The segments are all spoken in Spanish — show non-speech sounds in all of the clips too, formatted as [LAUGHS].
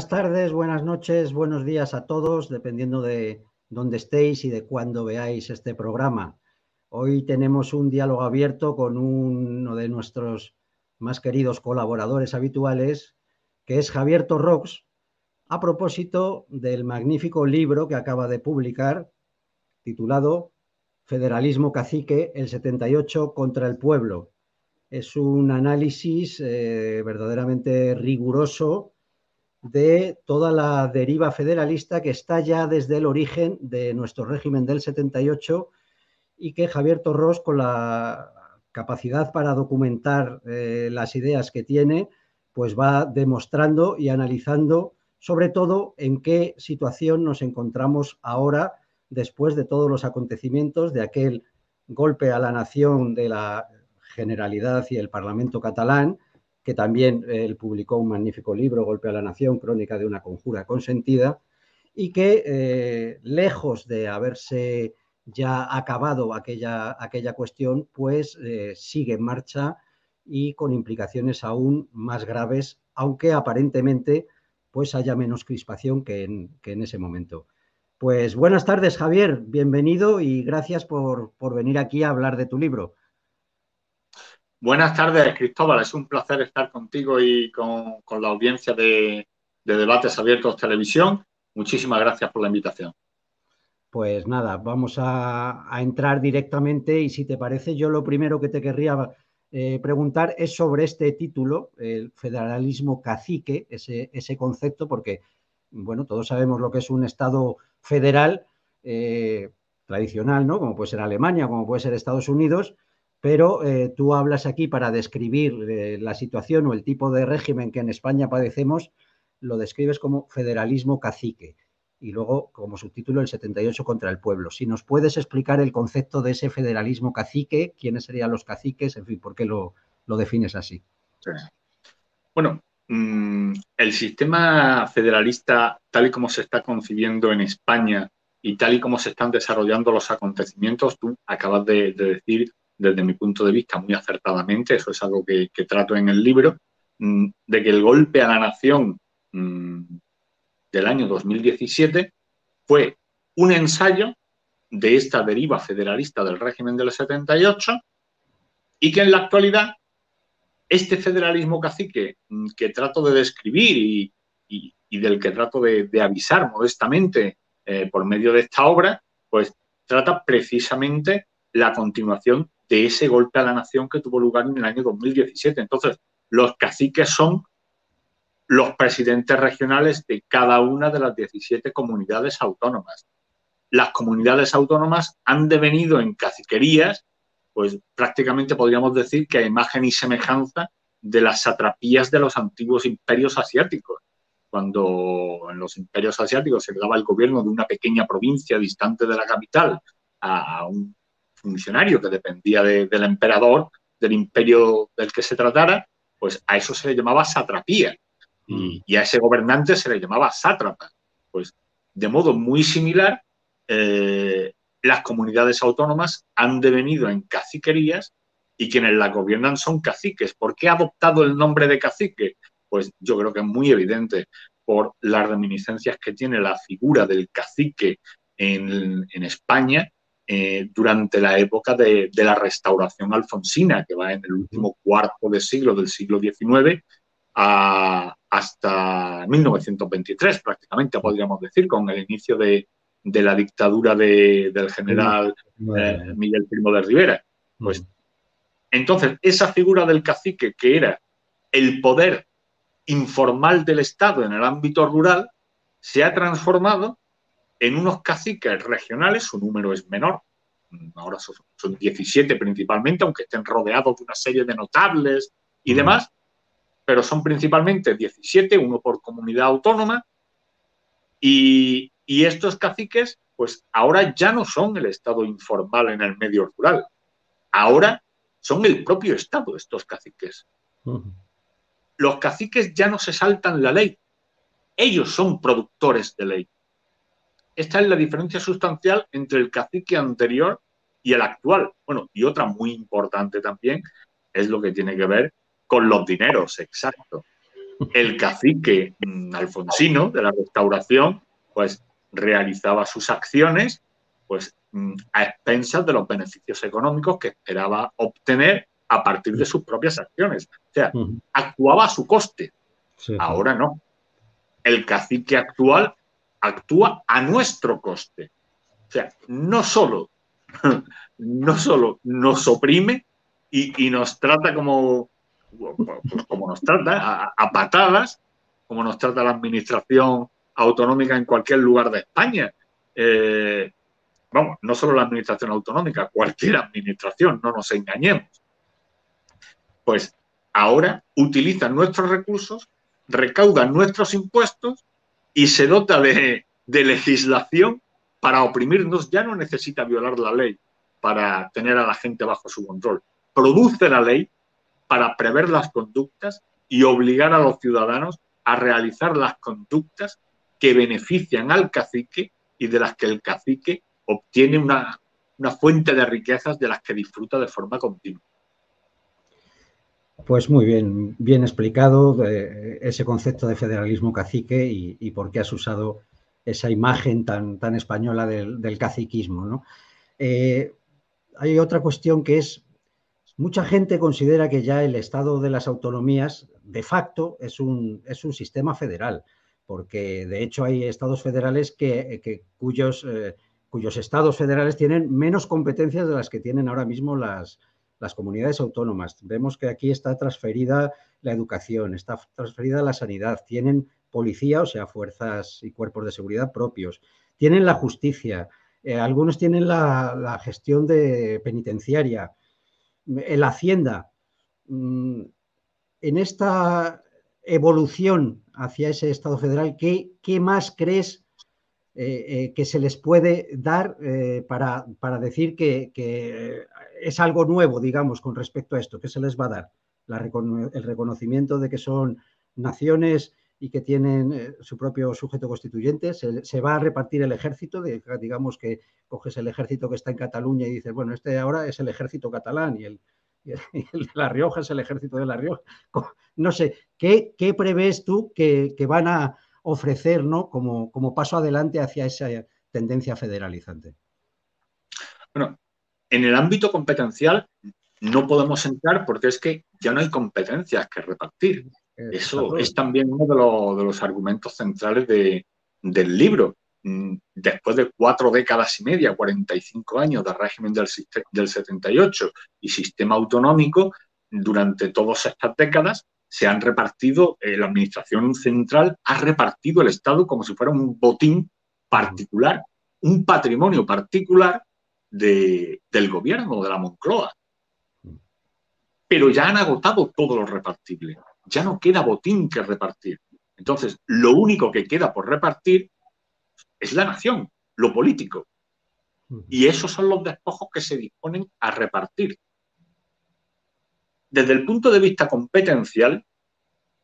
Buenas tardes, buenas noches, buenos días a todos, dependiendo de dónde estéis y de cuándo veáis este programa. Hoy tenemos un diálogo abierto con uno de nuestros más queridos colaboradores habituales, que es Javier Torrox, a propósito del magnífico libro que acaba de publicar, titulado Federalismo Cacique, el 78 contra el pueblo. Es un análisis eh, verdaderamente riguroso de toda la deriva federalista que está ya desde el origen de nuestro régimen del 78 y que Javier Torros, con la capacidad para documentar eh, las ideas que tiene, pues va demostrando y analizando sobre todo en qué situación nos encontramos ahora después de todos los acontecimientos de aquel golpe a la nación de la Generalidad y el Parlamento catalán, que también eh, él publicó un magnífico libro, Golpe a la Nación, Crónica de una conjura consentida, y que eh, lejos de haberse ya acabado aquella, aquella cuestión, pues eh, sigue en marcha y con implicaciones aún más graves, aunque aparentemente pues haya menos crispación que en, que en ese momento. Pues buenas tardes, Javier, bienvenido y gracias por, por venir aquí a hablar de tu libro. Buenas tardes, Cristóbal. Es un placer estar contigo y con, la audiencia de, Debates Abiertos Televisión. Muchísimas gracias por la invitación. Pues nada, vamos a, entrar directamente y si te parece, yo lo primero que te querría eh, preguntar es sobre este título, el federalismo cacique, ese, concepto, porque, bueno, todos sabemos lo que es un Estado federal eh, tradicional, ¿no? Como puede ser Alemania, como puede ser Estados Unidos, pero eh, tú hablas aquí para describir eh, la situación o el tipo de régimen que en España padecemos, lo describes como federalismo cacique y luego como subtítulo el 78 contra el pueblo. Si nos puedes explicar el concepto de ese federalismo cacique, quiénes serían los caciques, en fin, por qué lo, defines así. Bueno, mm, el sistema federalista, tal y como se está concibiendo en España y tal y como se están desarrollando los acontecimientos, tú acabas de decir desde mi punto de vista, muy acertadamente, eso es algo que, trato en el libro, mm, de que el golpe a la nación mm, del año 2017 fue un ensayo de esta deriva federalista del régimen del 78 y que en la actualidad este federalismo cacique mm, que trato de describir y, del que trato de, avisar modestamente eh, por medio de esta obra, pues trata precisamente la continuación de ese golpe a la nación que tuvo lugar en el año 2017. Entonces, los caciques son los presidentes regionales de cada una de las 17 comunidades autónomas. Las comunidades autónomas han devenido en caciquerías, pues prácticamente podríamos decir que a imagen y semejanza de las satrapías de los antiguos imperios asiáticos. Cuando en los imperios asiáticos se daba el gobierno de una pequeña provincia distante de la capital a un funcionario que dependía del emperador, del imperio del que se tratara, pues a eso se le llamaba satrapía y, mm. a ese gobernante se le llamaba sátrapa. Pues de modo muy similar, eh, las comunidades autónomas han devenido en caciquerías y quienes las gobiernan son caciques. ¿Por qué ha adoptado el nombre de cacique? Pues yo creo que es muy evidente por las reminiscencias que tiene la figura del cacique en, en España eh, durante la época de, la restauración alfonsina, que va en el último cuarto de siglo del siglo XIX hasta 1923, prácticamente podríamos decir, con el inicio de, la dictadura del general eh, Miguel Primo de Rivera. Pues, entonces, esa figura del cacique, que era el poder informal del Estado en el ámbito rural, se ha transformado en unos caciques regionales, su número es menor, ahora son, 17 principalmente, aunque estén rodeados de una serie de notables y demás, pero son principalmente 17, uno por comunidad autónoma, y, y estos caciques, pues ahora ya no son el Estado informal en el medio rural, ahora son el propio Estado estos caciques. Los caciques ya no se saltan la ley, ellos son productores de ley. Esta es la diferencia sustancial entre el cacique anterior y el actual. Bueno, y otra muy importante también es lo que tiene que ver con los dineros, exacto. el cacique mm, alfonsino de la restauración, pues realizaba sus acciones pues mm, a expensas de los beneficios económicos que esperaba obtener a partir de sus propias acciones. O sea, actuaba a su coste. Ahora no. El cacique actual actúa a nuestro coste. O sea, no solo, [LAUGHS] no solo nos oprime y, nos trata como, como nos trata, a, patadas, como nos trata la administración autonómica en cualquier lugar de España. Eh, vamos, no solo la administración autonómica, cualquier administración, no nos engañemos. Pues ahora utilizan nuestros recursos, recaudan nuestros impuestos y se dota de, legislación para oprimirnos. Ya no necesita violar la ley para tener a la gente bajo su control. Produce la ley para prever las conductas y obligar a los ciudadanos a realizar las conductas que benefician al cacique y de las que el cacique obtiene una, fuente de riquezas de las que disfruta de forma continua. Pues muy bien, bien explicado eh, ese concepto de federalismo cacique y, por qué has usado esa imagen tan, tan española del, caciquismo. Eh, hay otra cuestión que es, mucha gente considera que ya el Estado de las autonomías de facto es un, es un sistema federal, porque de hecho hay estados federales que, cuyos, eh, cuyos estados federales tienen menos competencias de las que tienen ahora mismo las, las comunidades autónomas. Vemos que aquí está transferida la educación, está transferida la sanidad, tienen policía, o sea, fuerzas y cuerpos de seguridad propios, tienen la justicia, eh, algunos tienen la, gestión de penitenciaria, la hacienda. Mm, en esta evolución hacia ese Estado federal, ¿qué, qué más crees eh, eh, que se les puede dar para, para, decir que es algo nuevo, digamos, con respecto a esto. ¿Qué se les va a dar? el reconocimiento de que son naciones y que tienen eh, su propio sujeto constituyente. Se, va a repartir el ejército, digamos que coges el ejército que está en Cataluña y dices, bueno, este ahora es el ejército catalán y el, [LAUGHS] de La Rioja es el ejército de La Rioja. No sé, ¿qué, prevés tú que, van a ofrecer ¿no? como, como paso adelante hacia esa tendencia federalizante? Bueno, en el ámbito competencial no podemos entrar porque es que ya no hay competencias que repartir. Eso es también uno de los, argumentos centrales del libro. Mm, después de cuatro décadas y media, 45 años de régimen del, del 78 y sistema autonómico, durante todas estas décadas se han repartido, eh, la administración central ha repartido el Estado como si fuera un botín particular, un patrimonio particular del gobierno, de la Moncloa. Pero ya han agotado todo lo repartible. Ya no queda botín que repartir. Entonces, lo único que queda por repartir es la nación, lo político. Y esos son los despojos que se disponen a repartir. Desde el punto de vista competencial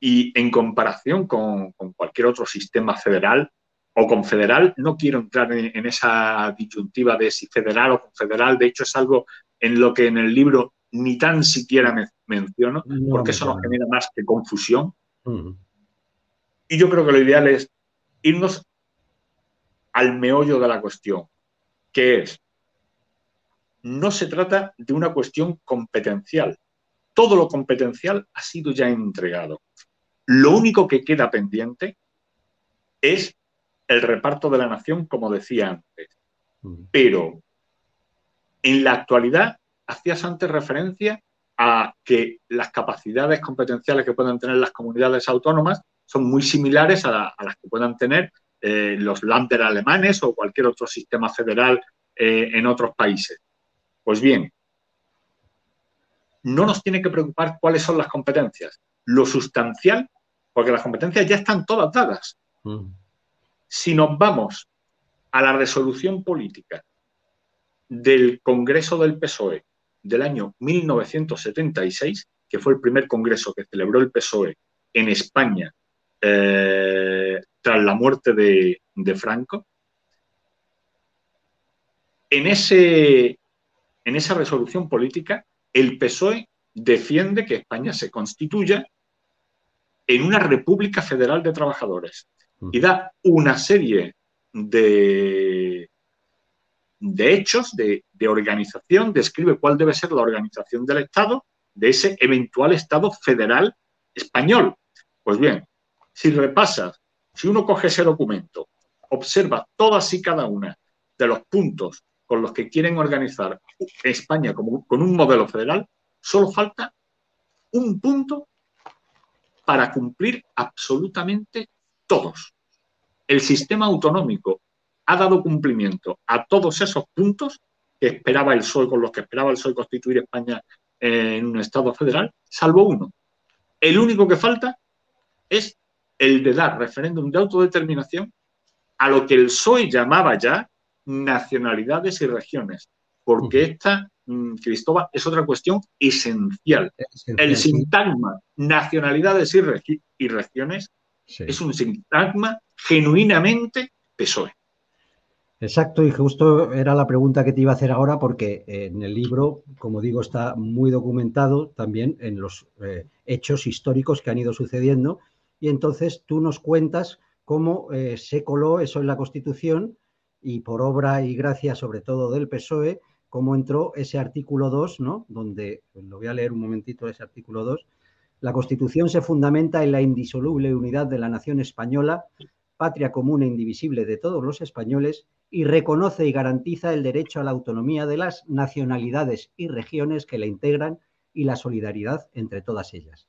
y en comparación con cualquier otro sistema federal, o confederal, no quiero entrar en, esa disyuntiva de si federal o confederal, de hecho es algo en lo que en el libro ni tan siquiera me menciono, porque eso nos genera más que confusión. Y yo creo que lo ideal es irnos al meollo de la cuestión, que es, no se trata de una cuestión competencial. Todo lo competencial ha sido ya entregado. Lo único que queda pendiente es el reparto de la nación, como decía antes. Pero en la actualidad, hacías antes referencia a que las capacidades competenciales que pueden tener las comunidades autónomas son muy similares a, las que puedan tener eh, los Länder alemanes o cualquier otro sistema federal eh, en otros países. Pues bien, no nos tiene que preocupar cuáles son las competencias. Lo sustancial, porque las competencias ya están todas dadas. Si nos vamos a la resolución política del Congreso del PSOE del año 1976, que fue el primer congreso que celebró el PSOE en España eh, tras la muerte de, Franco, en, ese, en esa resolución política el PSOE defiende que España se constituya en una República Federal de Trabajadores y da una serie de, de hechos, de, organización, describe cuál debe ser la organización del Estado, de ese eventual Estado federal español. Pues bien, si repasas, si uno coge ese documento, observa todas y cada una de los puntos con los que quieren organizar España con un modelo federal, solo falta un punto para cumplir absolutamente todos. El sistema autonómico ha dado cumplimiento a todos esos puntos que esperaba el PSOE, con los que esperaba el PSOE constituir España en un Estado federal, salvo uno. El único que falta es el de dar referéndum de autodeterminación a lo que el PSOE llamaba ya nacionalidades y regiones, porque esta, mm, Cristóbal, es otra cuestión esencial. El sintagma nacionalidades y, regiones es un sintagma genuinamente PSOE. Exacto, y justo era la pregunta que te iba a hacer ahora, porque en el libro, como digo, está muy documentado también en los eh, hechos históricos que han ido sucediendo, y entonces tú nos cuentas cómo eh, se coló eso en la Constitución y por obra y gracia sobre todo del PSOE, cómo entró ese artículo 2, ¿no? donde, lo voy a leer un momentito, ese artículo 2, la Constitución se fundamenta en la indisoluble unidad de la nación española, patria común e indivisible de todos los españoles, y reconoce y garantiza el derecho a la autonomía de las nacionalidades y regiones que la integran y la solidaridad entre todas ellas.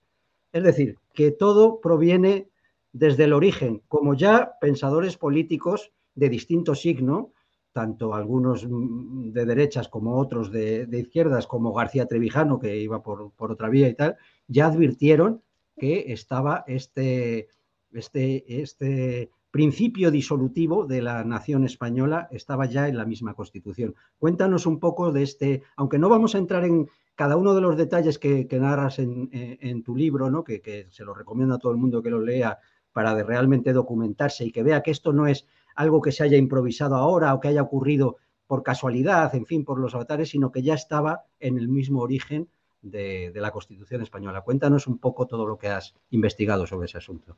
Es decir, que todo proviene desde el origen, como ya pensadores políticos de distinto signo, tanto algunos de derechas como otros de, izquierdas, como García Trevijano, que iba por, otra vía y tal, ya advirtieron que estaba este, este, este principio disolutivo de la nación española, estaba ya en la misma Constitución. Cuéntanos un poco de este, aunque no vamos a entrar en cada uno de los detalles que, narras en, tu libro, ¿no? que, que se lo recomiendo a todo el mundo que lo lea para de realmente documentarse y que vea que esto no es algo que se haya improvisado ahora o que haya ocurrido por casualidad, en fin, por los avatares, sino que ya estaba en el mismo origen de, la Constitución española. Cuéntanos un poco todo lo que has investigado sobre ese asunto.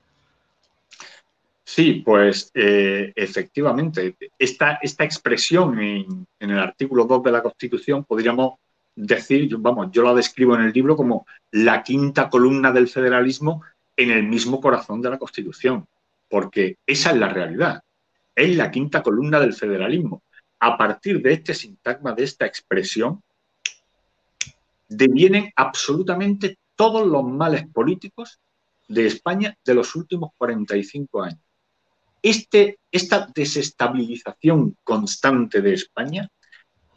Sí, pues eh, efectivamente, esta, esta expresión en, en, el artículo 2 de la Constitución podríamos decir, vamos, yo la describo en el libro como la quinta columna del federalismo en el mismo corazón de la Constitución, porque esa es la realidad es la quinta columna del federalismo. A partir de este sintagma, de esta expresión, devienen absolutamente todos los males políticos de España de los últimos 45 años. Este, esta desestabilización constante de España,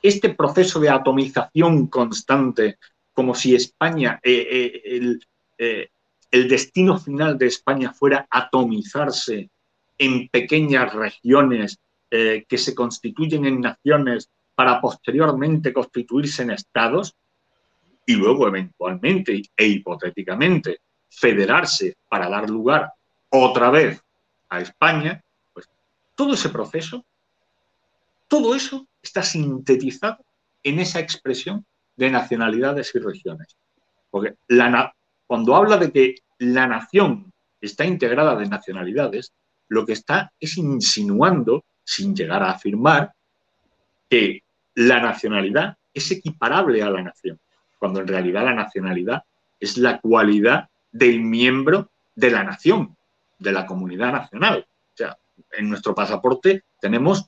este proceso de atomización constante, como si España, eh, eh, eh, el destino final de España fuera atomizarse en pequeñas regiones eh, que se constituyen en naciones para posteriormente constituirse en estados y luego eventualmente e hipotéticamente federarse para dar lugar otra vez a España, pues todo ese proceso, todo eso está sintetizado en esa expresión de nacionalidades y regiones. Porque la, cuando habla de que la nación está integrada de nacionalidades, lo que está es insinuando, sin llegar a afirmar, que la nacionalidad es equiparable a la nación, cuando en realidad la nacionalidad es la cualidad del miembro de la nación, de la comunidad nacional. O sea, en nuestro pasaporte tenemos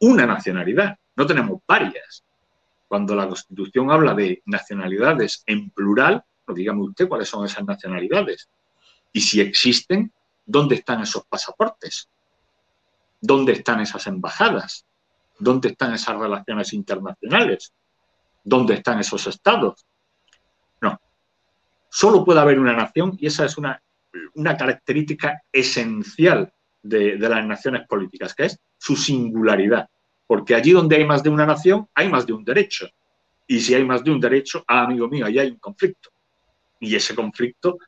una nacionalidad, no tenemos varias. Cuando la Constitución habla de nacionalidades en plural, pues dígame usted cuáles son esas nacionalidades. Y si existen, ¿Dónde están esos pasaportes? ¿Dónde están esas embajadas? ¿Dónde están esas relaciones internacionales? ¿Dónde están esos estados? No. Solo puede haber una nación y esa es una, una característica esencial de, de las naciones políticas, que es su singularidad. Porque allí donde hay más de una nación, hay más de un derecho. Y si hay más de un derecho, ah, amigo mío, allí hay un conflicto. Y ese conflicto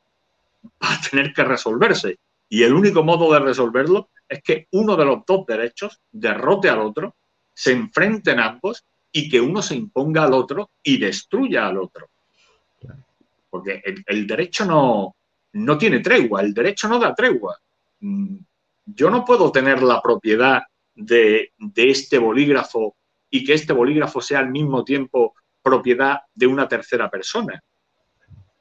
va a tener que resolverse. Y el único modo de resolverlo es que uno de los dos derechos derrote al otro, se enfrenten ambos y que uno se imponga al otro y destruya al otro. Porque el, derecho no, no tiene tregua, el derecho no da tregua. Mm, yo no puedo tener la propiedad de, de este bolígrafo y que este bolígrafo sea al mismo tiempo propiedad de una tercera persona.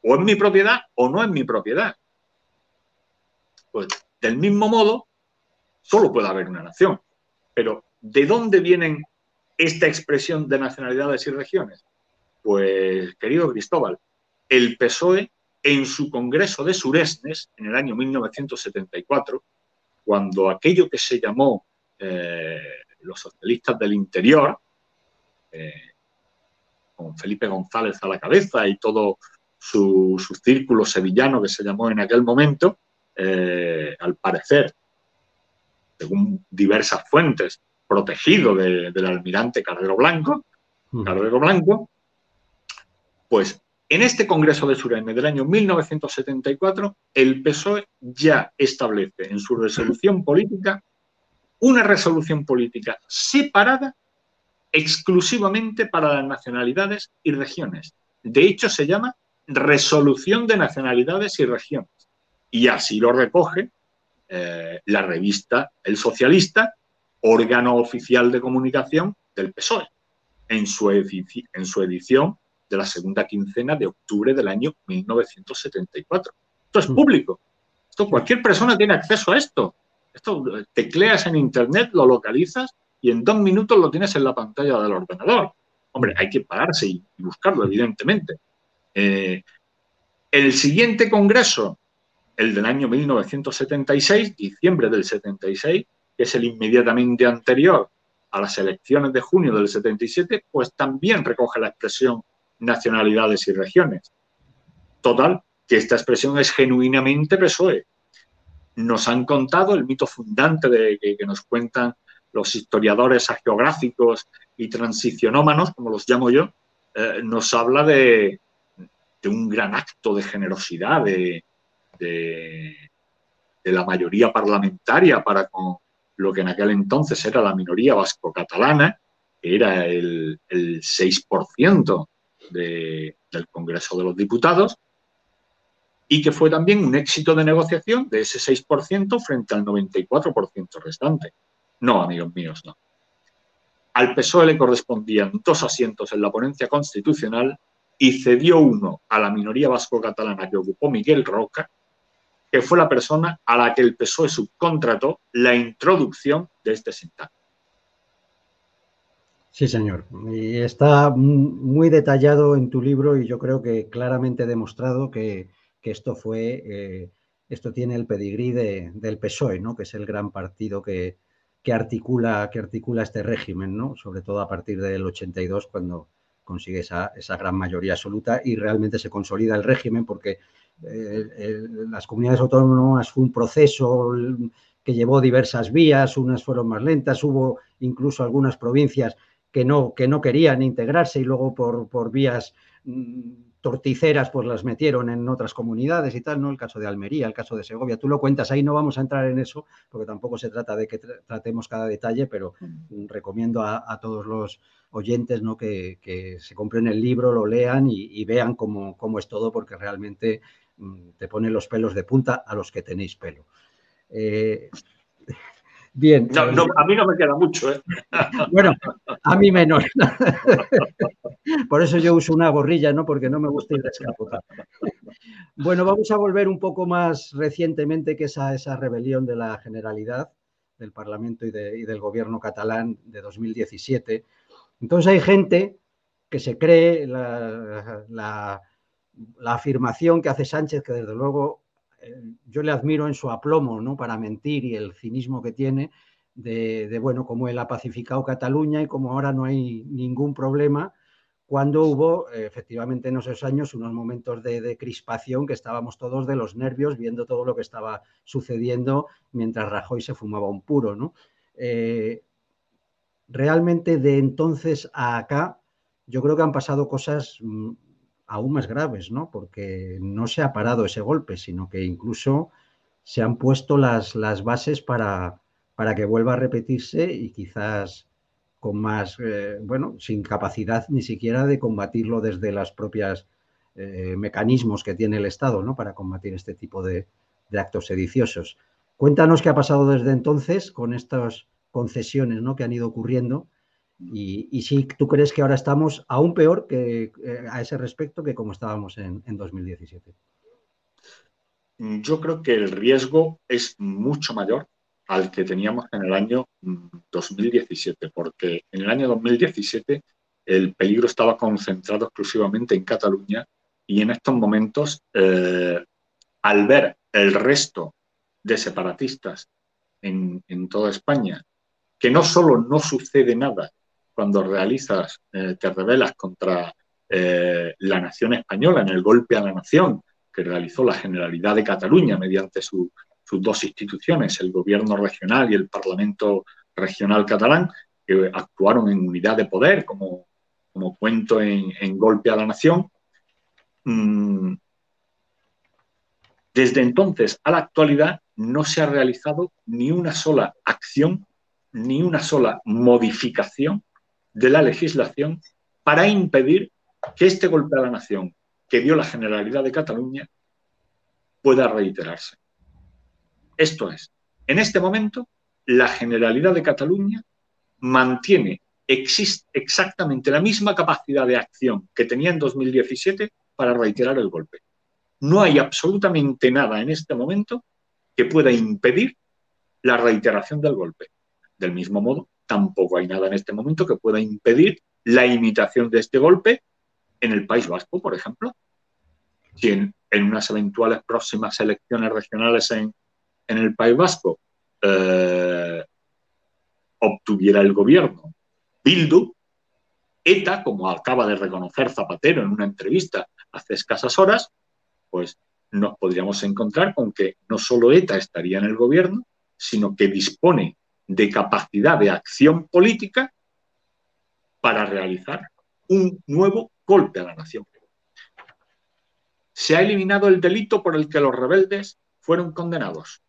O es mi propiedad o no es mi propiedad. Pues del mismo modo, solo puede haber una nación. Pero ¿de dónde vienen esta expresión de nacionalidades y regiones? Pues, querido Cristóbal, el PSOE en su Congreso de Suresnes en el año 1974, cuando aquello que se llamó eh, los socialistas del interior, eh, con Felipe González a la cabeza y todo su, círculo sevillano que se llamó en aquel momento, eh, al parecer, según diversas fuentes, protegido del almirante Carrero Blanco, Carrero Blanco, pues en este Congreso de Suresnes del año 1974, el PSOE ya establece en su resolución política una resolución política separada exclusivamente para las nacionalidades y regiones. De hecho, se llama Resolución de Nacionalidades y Regiones. Y así lo recoge eh, la revista El Socialista, órgano oficial de comunicación del PSOE, en su, en su edición de la segunda quincena de octubre del año 1974. Esto es mm. público. Esto, cualquier persona tiene acceso a esto. Esto tecleas en internet, lo localizas y en dos minutos lo tienes en la pantalla del ordenador. Hombre, hay que pararse y, buscarlo, evidentemente. Eh, el siguiente congreso, el del año 1976, diciembre del 76, que es el inmediatamente anterior a las elecciones de junio del 77, pues también recoge la expresión nacionalidades y regiones. Total, que esta expresión es genuinamente PSOE. Nos han contado el mito fundante de que, nos cuentan los historiadores geográficos y transicionómanos, como los llamo yo, eh, nos habla de, un gran acto de generosidad de, de, la mayoría parlamentaria para con lo que en aquel entonces era la minoría vasco-catalana, que era el, el 6% del Congreso de los Diputados y que fue también un éxito de negociación de ese 6% frente al 94% restante. No, amigos míos, no. Al PSOE le correspondían dos asientos en la ponencia constitucional y cedió uno a la minoría vasco-catalana que ocupó Miguel Roca, que fue la persona a la que el PSOE subcontrató la introducción de este sintagma. Sí, señor. Y está muy detallado en tu libro y yo creo que claramente demostrado que, esto fue, eh, esto tiene el pedigrí del PSOE, ¿no? Que es el gran partido que, articula, que articula este régimen, ¿no? Sobre todo a partir del 82, cuando consigue esa, gran mayoría absoluta y realmente se consolida el régimen porque las comunidades autónomas fue un proceso que llevó diversas vías, unas fueron más lentas, hubo incluso algunas provincias que no, que no querían integrarse y luego por, por vías mm, torticeras pues las metieron en otras comunidades y tal, ¿no? El caso de Almería, el caso de Segovia, tú lo cuentas ahí, no vamos a entrar en eso porque tampoco se trata de que tratemos cada detalle, pero mm, recomiendo a, todos los oyentes ¿no? que, se compren el libro, lo lean y, vean cómo, cómo, es todo porque realmente te pone los pelos de punta a los que tenéis pelo. Eh, [LAUGHS] Bien. No, a mí no me queda mucho, ¿eh? [LAUGHS] Bueno, a mí menos. [LAUGHS] Por eso yo uso una gorrilla, ¿no? Porque no me gusta ir descapotado. Bueno, vamos a volver un poco más recientemente que esa, esa rebelión de la Generalidad del Parlamento y, del Gobierno catalán de 2017. Entonces hay gente que se cree la, la afirmación que hace Sánchez, que desde luego yo le admiro en su aplomo ¿no? para mentir y el cinismo que tiene de, bueno, cómo él ha pacificado Cataluña y cómo ahora no hay ningún problema, cuando hubo efectivamente en esos años unos momentos de, crispación que estábamos todos de los nervios viendo todo lo que estaba sucediendo mientras Rajoy se fumaba un puro. ¿no? Eh, realmente de entonces a acá, yo creo que han pasado cosas mm, aún más graves, ¿no? Porque no se ha parado ese golpe, sino que incluso se han puesto las, las bases para, para que vuelva a repetirse y quizás con más, eh, bueno, sin capacidad ni siquiera de combatirlo desde las propias eh, mecanismos que tiene el Estado ¿no? para combatir este tipo de, actos sediciosos. Cuéntanos qué ha pasado desde entonces con estas concesiones ¿no? que han ido ocurriendo y, si tú crees que ahora estamos aún peor que, eh, a ese respecto que como estábamos en, en 2017. Yo creo que el riesgo es mucho mayor al que teníamos en el año 2017, mm, porque en el año 2017 el peligro estaba concentrado exclusivamente en Cataluña y en estos momentos, eh, al ver el resto de separatistas en, toda España, que no solo no sucede nada cuando realizas, eh, te rebelas contra eh, la nación española en el golpe a la nación que realizó la Generalidad de Cataluña mediante sus dos instituciones, el gobierno regional y el Parlamento regional catalán, que actuaron en unidad de poder, como, cuento en, en Golpe a la Nación, Mm, desde entonces a la actualidad no se ha realizado ni una sola acción, ni una sola modificación de la legislación para impedir que este golpe a la nación que dio la Generalidad de Cataluña pueda reiterarse. Esto es, en este momento, la Generalidad de Cataluña mantiene exactamente la misma capacidad de acción que tenía en 2017 para reiterar el golpe. No hay absolutamente nada en este momento que pueda impedir la reiteración del golpe. Del mismo modo, tampoco hay nada en este momento que pueda impedir la imitación de este golpe en el País Vasco, por ejemplo. Si en, unas eventuales próximas elecciones regionales en, el País Vasco eh, obtuviera el gobierno Bildu, ETA, como acaba de reconocer Zapatero en una entrevista hace escasas horas, pues nos podríamos encontrar con que no solo ETA estaría en el gobierno, sino que dispone de capacidad de acción política para realizar un nuevo golpe a la nación. Se ha eliminado el delito por el que los rebeldes fueron condenados.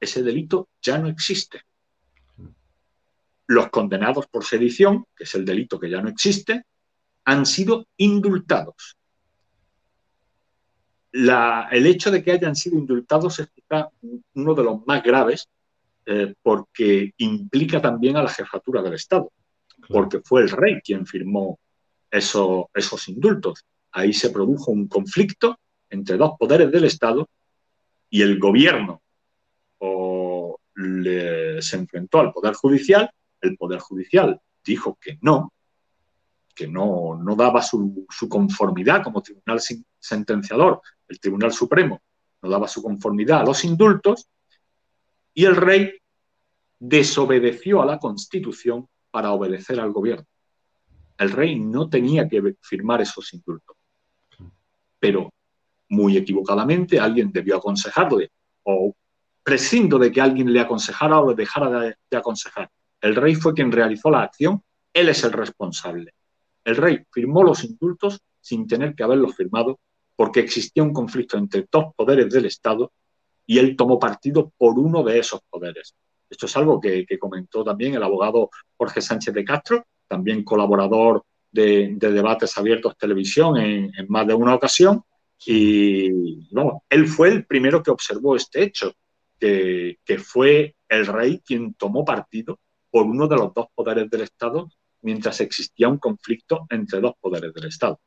Ese delito ya no existe. Los condenados por sedición, que es el delito que ya no existe, han sido indultados el hecho de que hayan sido indultados es quizá uno de los más graves eh, porque implica también a la jefatura del Estado, porque fue el rey quien firmó esos indultos. Ahí se produjo un conflicto entre dos poderes del Estado y el gobierno se enfrentó al Poder Judicial, el Poder Judicial dijo que no, que no, no daba su, conformidad como tribunal sentenciador, el Tribunal Supremo no daba su conformidad a los indultos, y el rey desobedeció a la Constitución para obedecer al gobierno. El rey no tenía que firmar esos indultos, pero muy equivocadamente alguien debió aconsejarle, o prescindo de que alguien le aconsejara o le dejara de, de aconsejar. El rey fue quien realizó la acción, él es el responsable. El rey firmó los indultos sin tener que haberlos firmado porque existía un conflicto entre dos poderes del Estado y él tomó partido por uno de esos poderes. Esto es algo que, comentó también el abogado Jorge Sánchez de Castro, también colaborador de, debates abiertos televisión en, más de una ocasión. Y no, él fue el primero que observó este hecho, que, que fue el rey quien tomó partido por uno de los dos poderes del Estado mientras existía un conflicto entre dos poderes del Estado.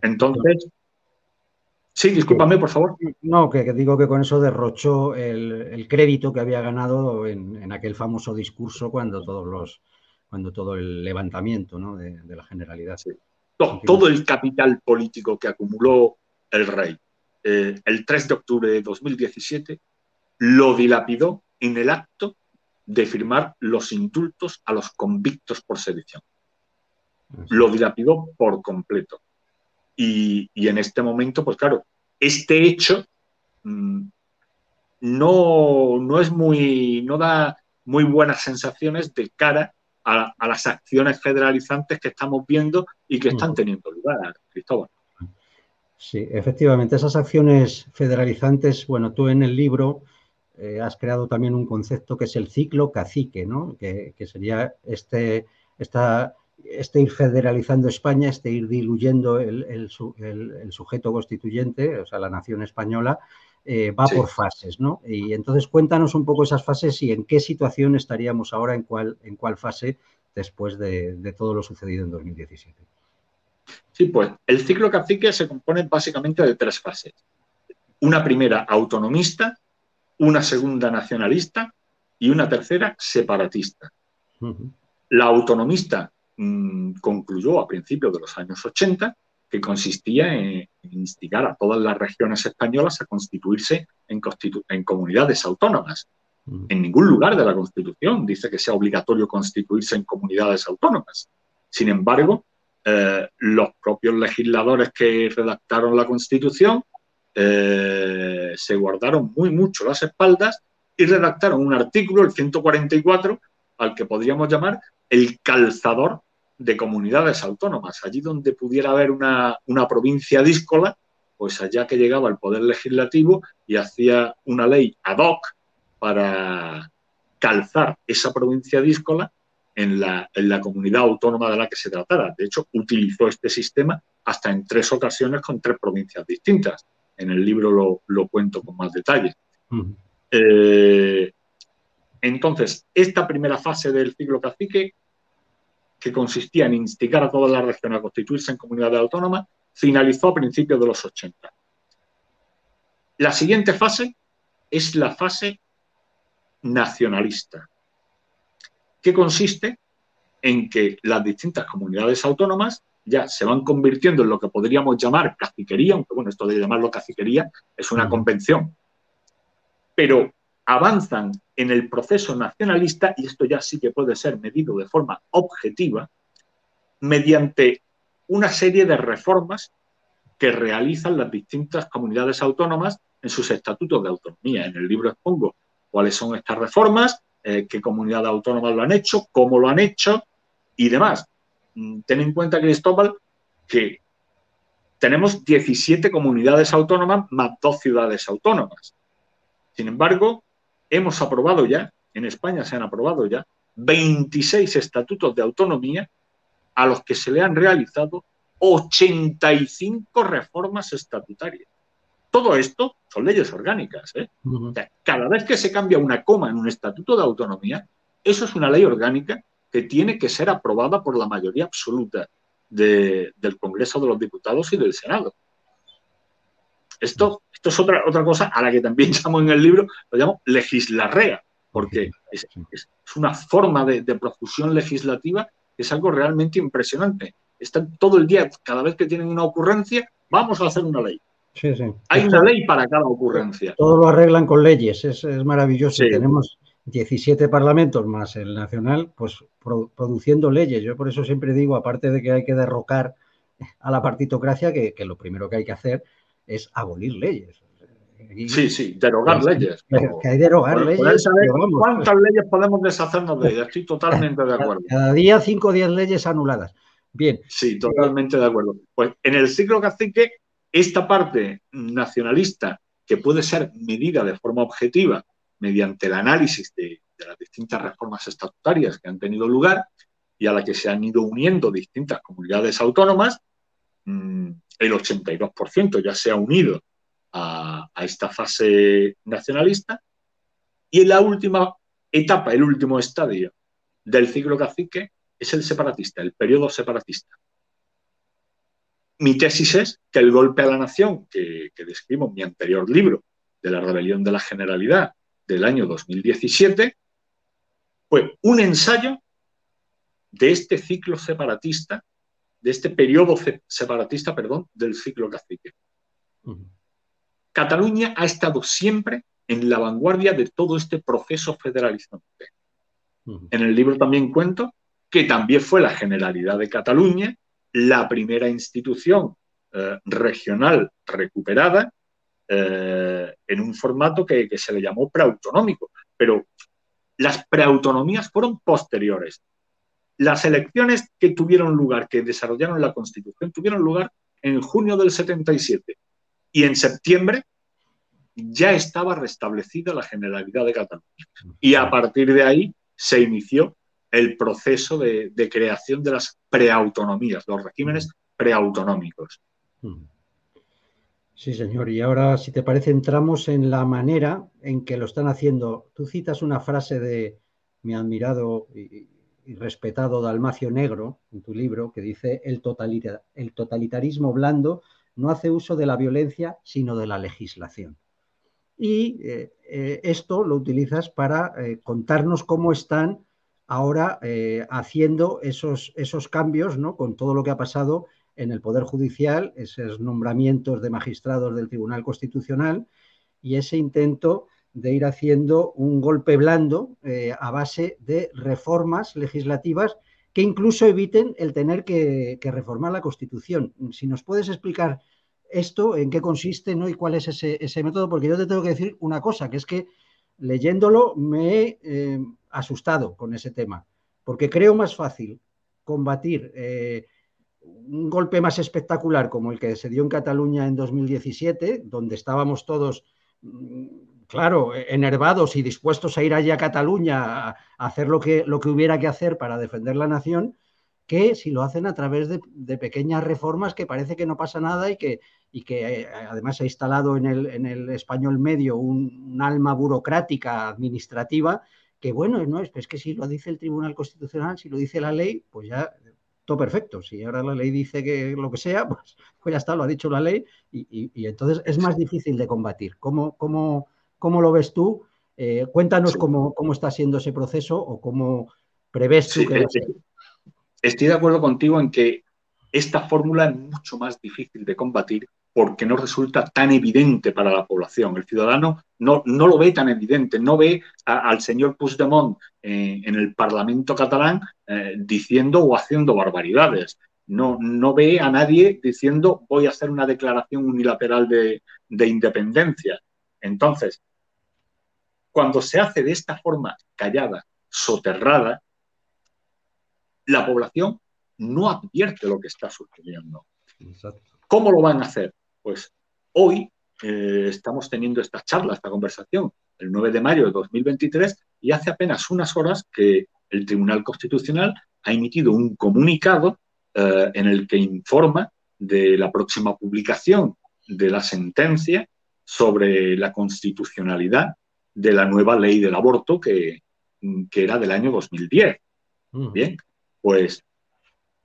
Entonces, sí, discúlpame, por favor. No, que, digo que con eso derrochó el, crédito que había ganado en, aquel famoso discurso cuando todos los cuando todo el levantamiento de, la generalidad. Todo, el capital político que acumuló el rey eh, el 3 de octubre de 2017 lo dilapidó en el acto de firmar los indultos a los convictos por sedición. Lo dilapidó por completo. Y, en este momento, pues claro, este hecho mm, no, no es muy, no da muy buenas sensaciones de cara a, las acciones federalizantes que estamos viendo y que están teniendo lugar, Cristóbal. Sí, efectivamente, esas acciones federalizantes, bueno, tú en el libro eh, has creado también un concepto que es el ciclo cacique, ¿no? que, sería este, esta este ir federalizando España, este ir diluyendo el, sujeto constituyente, o sea, la nación española, eh, va por fases, ¿no? Y entonces cuéntanos un poco esas fases y en qué situación estaríamos ahora, en cuál, en cuál fase después de, de todo lo sucedido en 2017. Sí, pues el ciclo cacique se compone básicamente de tres fases. Una primera autonomista, una segunda nacionalista y una tercera separatista. La autonomista mm, concluyó a principios de los años 80 que consistía en, instigar a todas las regiones españolas a constituirse en, en comunidades autónomas. En ningún lugar de la Constitución dice que sea obligatorio constituirse en comunidades autónomas. Sin embargo, eh, los propios legisladores que redactaron la Constitución eh, se guardaron muy mucho las espaldas y redactaron un artículo, el 144, al que podríamos llamar el calzador de comunidades autónomas. Allí donde pudiera haber una, una provincia díscola, pues allá que llegaba el Poder Legislativo y hacía una ley ad hoc para calzar esa provincia díscola en la, en la, comunidad autónoma de la que se tratara. De hecho, utilizó este sistema hasta en tres ocasiones con tres provincias distintas. En el libro lo, lo cuento con más detalle. Eh, entonces, esta primera fase del ciclo cacique, que consistía en instigar a todas las regiones a constituirse en comunidades autónomas, finalizó a principios de los 80. La siguiente fase es la fase nacionalista, que consiste en que las distintas comunidades autónomas ya se van convirtiendo en lo que podríamos llamar caciquería, aunque bueno, esto de llamarlo caciquería es una convención, pero avanzan en el proceso nacionalista, y esto ya sí que puede ser medido de forma objetiva, mediante una serie de reformas que realizan las distintas comunidades autónomas en sus estatutos de autonomía. En el libro expongo cuáles son estas reformas, eh, qué comunidades autónomas lo han hecho, cómo lo han hecho y demás. Mm, ten en cuenta, Cristóbal, que tenemos 17 comunidades autónomas más dos ciudades autónomas. Sin embargo, hemos aprobado ya, en España se han aprobado ya, 26 estatutos de autonomía a los que se le han realizado 85 reformas estatutarias. Todo esto son leyes orgánicas. ¿eh? cada vez que se cambia una coma en un estatuto de autonomía, eso es una ley orgánica que tiene que ser aprobada por la mayoría absoluta del Congreso de los Diputados y del Senado. Esto, esto es otra, otra cosa a la que también [LAUGHS] llamo en el libro, lo llamo legislarrea, porque es, una forma de, de, profusión legislativa que es algo realmente impresionante. Están todo el día, cada vez que tienen una ocurrencia, vamos a hacer una ley. Hay una ley para cada ocurrencia. Todo lo arreglan con leyes, es, maravilloso. Tenemos 17 parlamentos más el nacional, pues produciendo leyes. Yo por eso siempre digo, aparte de que hay que derrocar a la partitocracia, que, lo primero que hay que hacer es abolir leyes. sí, sí, derogar leyes. [LAUGHS] Que hay derogar leyes. ¿Cuántas leyes podemos deshacernos de ellas? Estoy totalmente de [LAUGHS] acuerdo. Cada día 5 o 10 leyes anuladas. Bien. Sí, totalmente de acuerdo. Pues en el ciclo cacique esta parte nacionalista, que puede ser medida de forma objetiva mediante el análisis de, las distintas reformas estatutarias que han tenido lugar y a la que se han ido uniendo distintas comunidades autónomas, mm, el 82% ya se ha unido a, esta fase nacionalista. Y en la última etapa, el último estadio del ciclo cacique, es el separatista, el periodo separatista. Mi tesis es que el golpe a la nación que, describo en mi anterior libro, de la rebelión de la generalidad del año 2017, fue un ensayo de este ciclo separatista, de este periodo separatista, perdón, del ciclo cacique. Cataluña ha estado siempre en la vanguardia de todo este proceso federalizante. En el libro también cuento que también fue la Generalidad de Cataluña la primera institución eh, regional recuperada eh, en un formato que, se le llamó preautonómico. Pero las preautonomías fueron posteriores. Las elecciones que tuvieron lugar, que desarrollaron la Constitución, tuvieron lugar en junio del 77 y en septiembre ya estaba restablecida la Generalidad de Cataluña. Y a partir de ahí se inició el proceso de, creación de las preautonomías, los regímenes preautonómicos. Sí, señor. Y ahora, si te parece, entramos en la manera en que lo están haciendo. Tú citas una frase de mi admirado respetado Dalmacio Negro en tu libro que dice, el, el totalitarismo blando no hace uso de la violencia, sino de la legislación. Y eh, eh, esto lo utilizas para eh, contarnos cómo están ahora haciendo esos, esos cambios, ¿no? Con todo lo que ha pasado en el Poder Judicial, esos nombramientos de magistrados del Tribunal Constitucional y ese intento de ir haciendo un golpe blando a base de reformas legislativas que incluso eviten el tener que, reformar la Constitución. Si nos puedes explicar esto, en qué consiste ¿no? y cuál es ese, método, porque yo te tengo que decir una cosa, que es que leyéndolo me he eh, asustado con ese tema, porque creo más fácil combatir eh, un golpe más espectacular como el que se dio en Cataluña en 2017, donde estábamos todos, mm, claro, enervados y dispuestos a ir allí a Cataluña a hacer lo que, lo que hubiera que hacer para defender la nación, que si lo hacen a través de, pequeñas reformas que parece que no pasa nada y que, y que eh, además ha instalado en el, en el español medio un, alma burocrática administrativa que bueno, no es, que si lo dice el Tribunal Constitucional, si lo dice la ley, pues ya todo perfecto. Si ahora la ley dice que lo que sea, [LAUGHS] pues, pues ya está, lo ha dicho la ley y, entonces es más difícil de combatir. ¿Cómo, cómo, cómo lo ves tú? Eh, cuéntanos cómo, cómo, está siendo ese proceso o cómo prevés tú que va a ser estoy de acuerdo contigo en que esta fórmula es mucho más difícil de combatir porque no resulta tan evidente para la población. El ciudadano no, no lo ve tan evidente, no ve al señor Puigdemont eh, en el Parlamento catalán eh, diciendo o haciendo barbaridades. No, no ve a nadie diciendo voy a hacer una declaración unilateral de, de independencia. Entonces, cuando se hace de esta forma callada, soterrada, la población no advierte lo que está sucediendo. ¿Cómo lo van a hacer? Pues hoy eh, estamos teniendo esta charla, esta conversación, el 9 de mayo de 2023, y hace apenas unas horas que el Tribunal Constitucional ha emitido un comunicado eh, en el que informa de la próxima publicación de la sentencia sobre la constitucionalidad de la nueva ley del aborto que, que era del año 2010. Bien, pues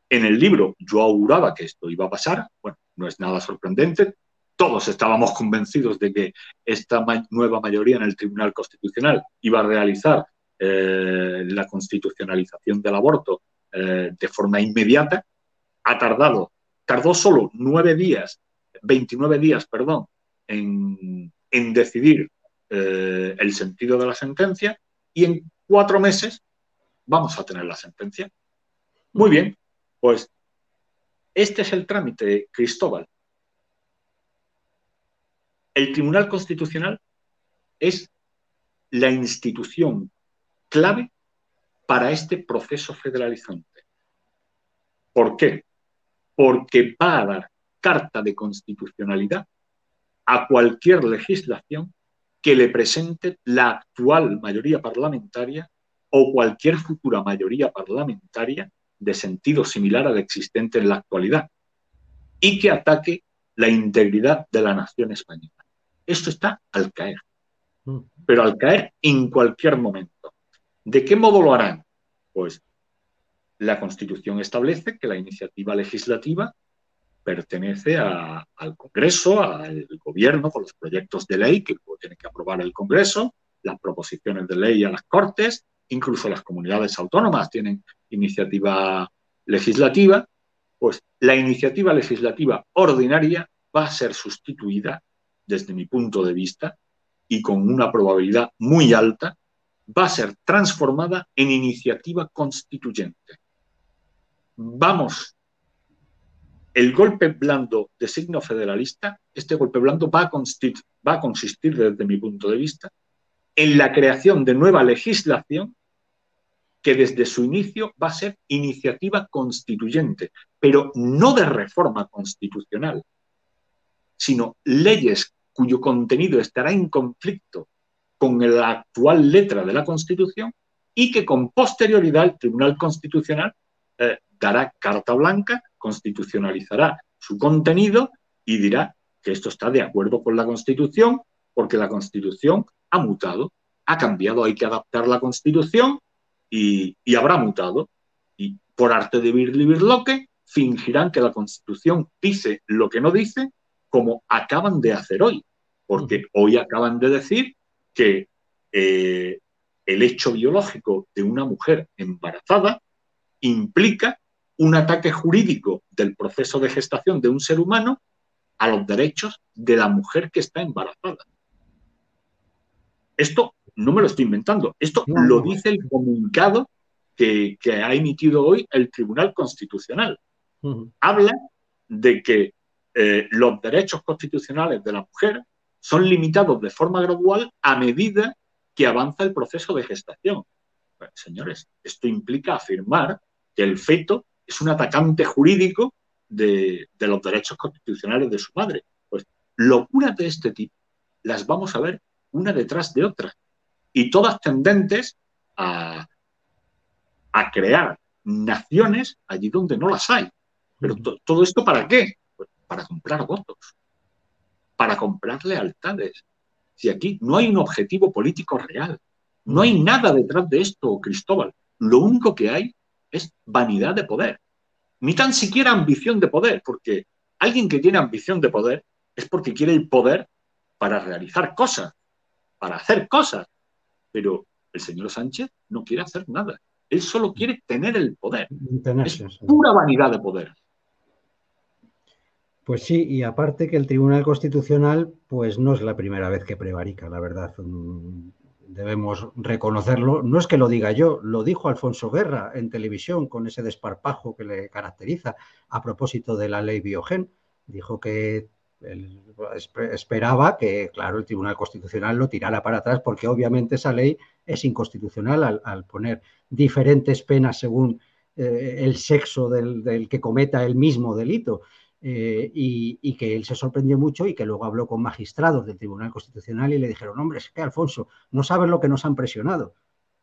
en el libro yo auguraba que esto iba a pasar, bueno, no es nada sorprendente, todos estábamos convencidos de que esta nueva mayoría en el Tribunal Constitucional iba a realizar eh, la constitucionalización del aborto eh, de forma inmediata, ha tardado, tardó solo nueve días, 29 días, perdón, en, decidir eh, el sentido de la sentencia y en cuatro meses vamos a tener la sentencia. Muy bien, pues este es el trámite, Cristóbal. El Tribunal Constitucional es la institución clave para este proceso federalizante. ¿Por qué? Porque va a dar carta de constitucionalidad a cualquier legislación que le presente la actual mayoría parlamentaria o cualquier futura mayoría parlamentaria de sentido similar al existente en la actualidad y que ataque la integridad de la nación española. Esto está al caer, mm. pero al caer en cualquier momento. ¿De qué modo lo harán? Pues la Constitución establece que la iniciativa legislativa pertenece al Congreso, al Gobierno, con los proyectos de ley que tiene que aprobar el Congreso, las proposiciones de ley a las Cortes, incluso las comunidades autónomas tienen iniciativa legislativa, pues la iniciativa legislativa ordinaria va a ser sustituida, desde mi punto de vista, y con una probabilidad muy alta, va a ser transformada en iniciativa constituyente. Vamos, el golpe blando de signo federalista, este golpe blando va a, va a consistir, desde mi punto de vista, en la creación de nueva legislación que desde su inicio va a ser iniciativa constituyente, pero no de reforma constitucional, sino leyes cuyo contenido estará en conflicto con la actual letra de la Constitución, y que con posterioridad el Tribunal Constitucional eh, dará carta blanca, constitucionalizará su contenido y dirá que esto está de acuerdo con la Constitución, porque la Constitución ha mutado, ha cambiado, hay que adaptar la Constitución y, habrá mutado. Y por arte de Birli fingirán que la Constitución dice lo que no dice, como acaban de hacer hoy, porque hoy acaban de decir que eh, el hecho biológico de una mujer embarazada implica un ataque jurídico del proceso de gestación de un ser humano a los derechos de la mujer que está embarazada. Esto no me lo estoy inventando, esto lo dice el comunicado que, ha emitido hoy el Tribunal Constitucional. Habla de que eh, los derechos constitucionales de la mujer son limitados de forma gradual a medida que avanza el proceso de gestación. señores, esto implica afirmar que el feto es un atacante jurídico de, los derechos constitucionales de su madre. Pues locuras de este tipo las vamos a ver una detrás de otra y todas tendentes a, a crear naciones allí donde no las hay. Pero todo esto para qué? Pues para comprar votos, para comprar lealtades. Si aquí no hay un objetivo político real, no hay nada detrás de esto, Cristóbal. Lo único que hay es vanidad de poder ni tan siquiera ambición de poder, porque alguien que tiene ambición de poder es porque quiere el poder para realizar cosas, para hacer cosas. Pero el señor Sánchez no quiere hacer nada. Él solo quiere tener el poder. es pura vanidad de poder. Pues sí, y aparte que el Tribunal Constitucional, pues no es la primera vez que prevarica, la verdad debemos reconocerlo. No es que lo diga yo, lo dijo Alfonso Guerra en televisión con ese desparpajo que le caracteriza a propósito de la ley Biogen. Dijo que esperaba que, claro, el Tribunal Constitucional lo tirara para atrás porque obviamente esa ley es inconstitucional al, poner diferentes penas según eh, el sexo del que cometa el mismo delito. Eh, y, que él se sorprendió mucho y que luego habló con magistrados del Tribunal Constitucional y le dijeron, hombre, es que Alfonso, no sabes lo que nos han presionado.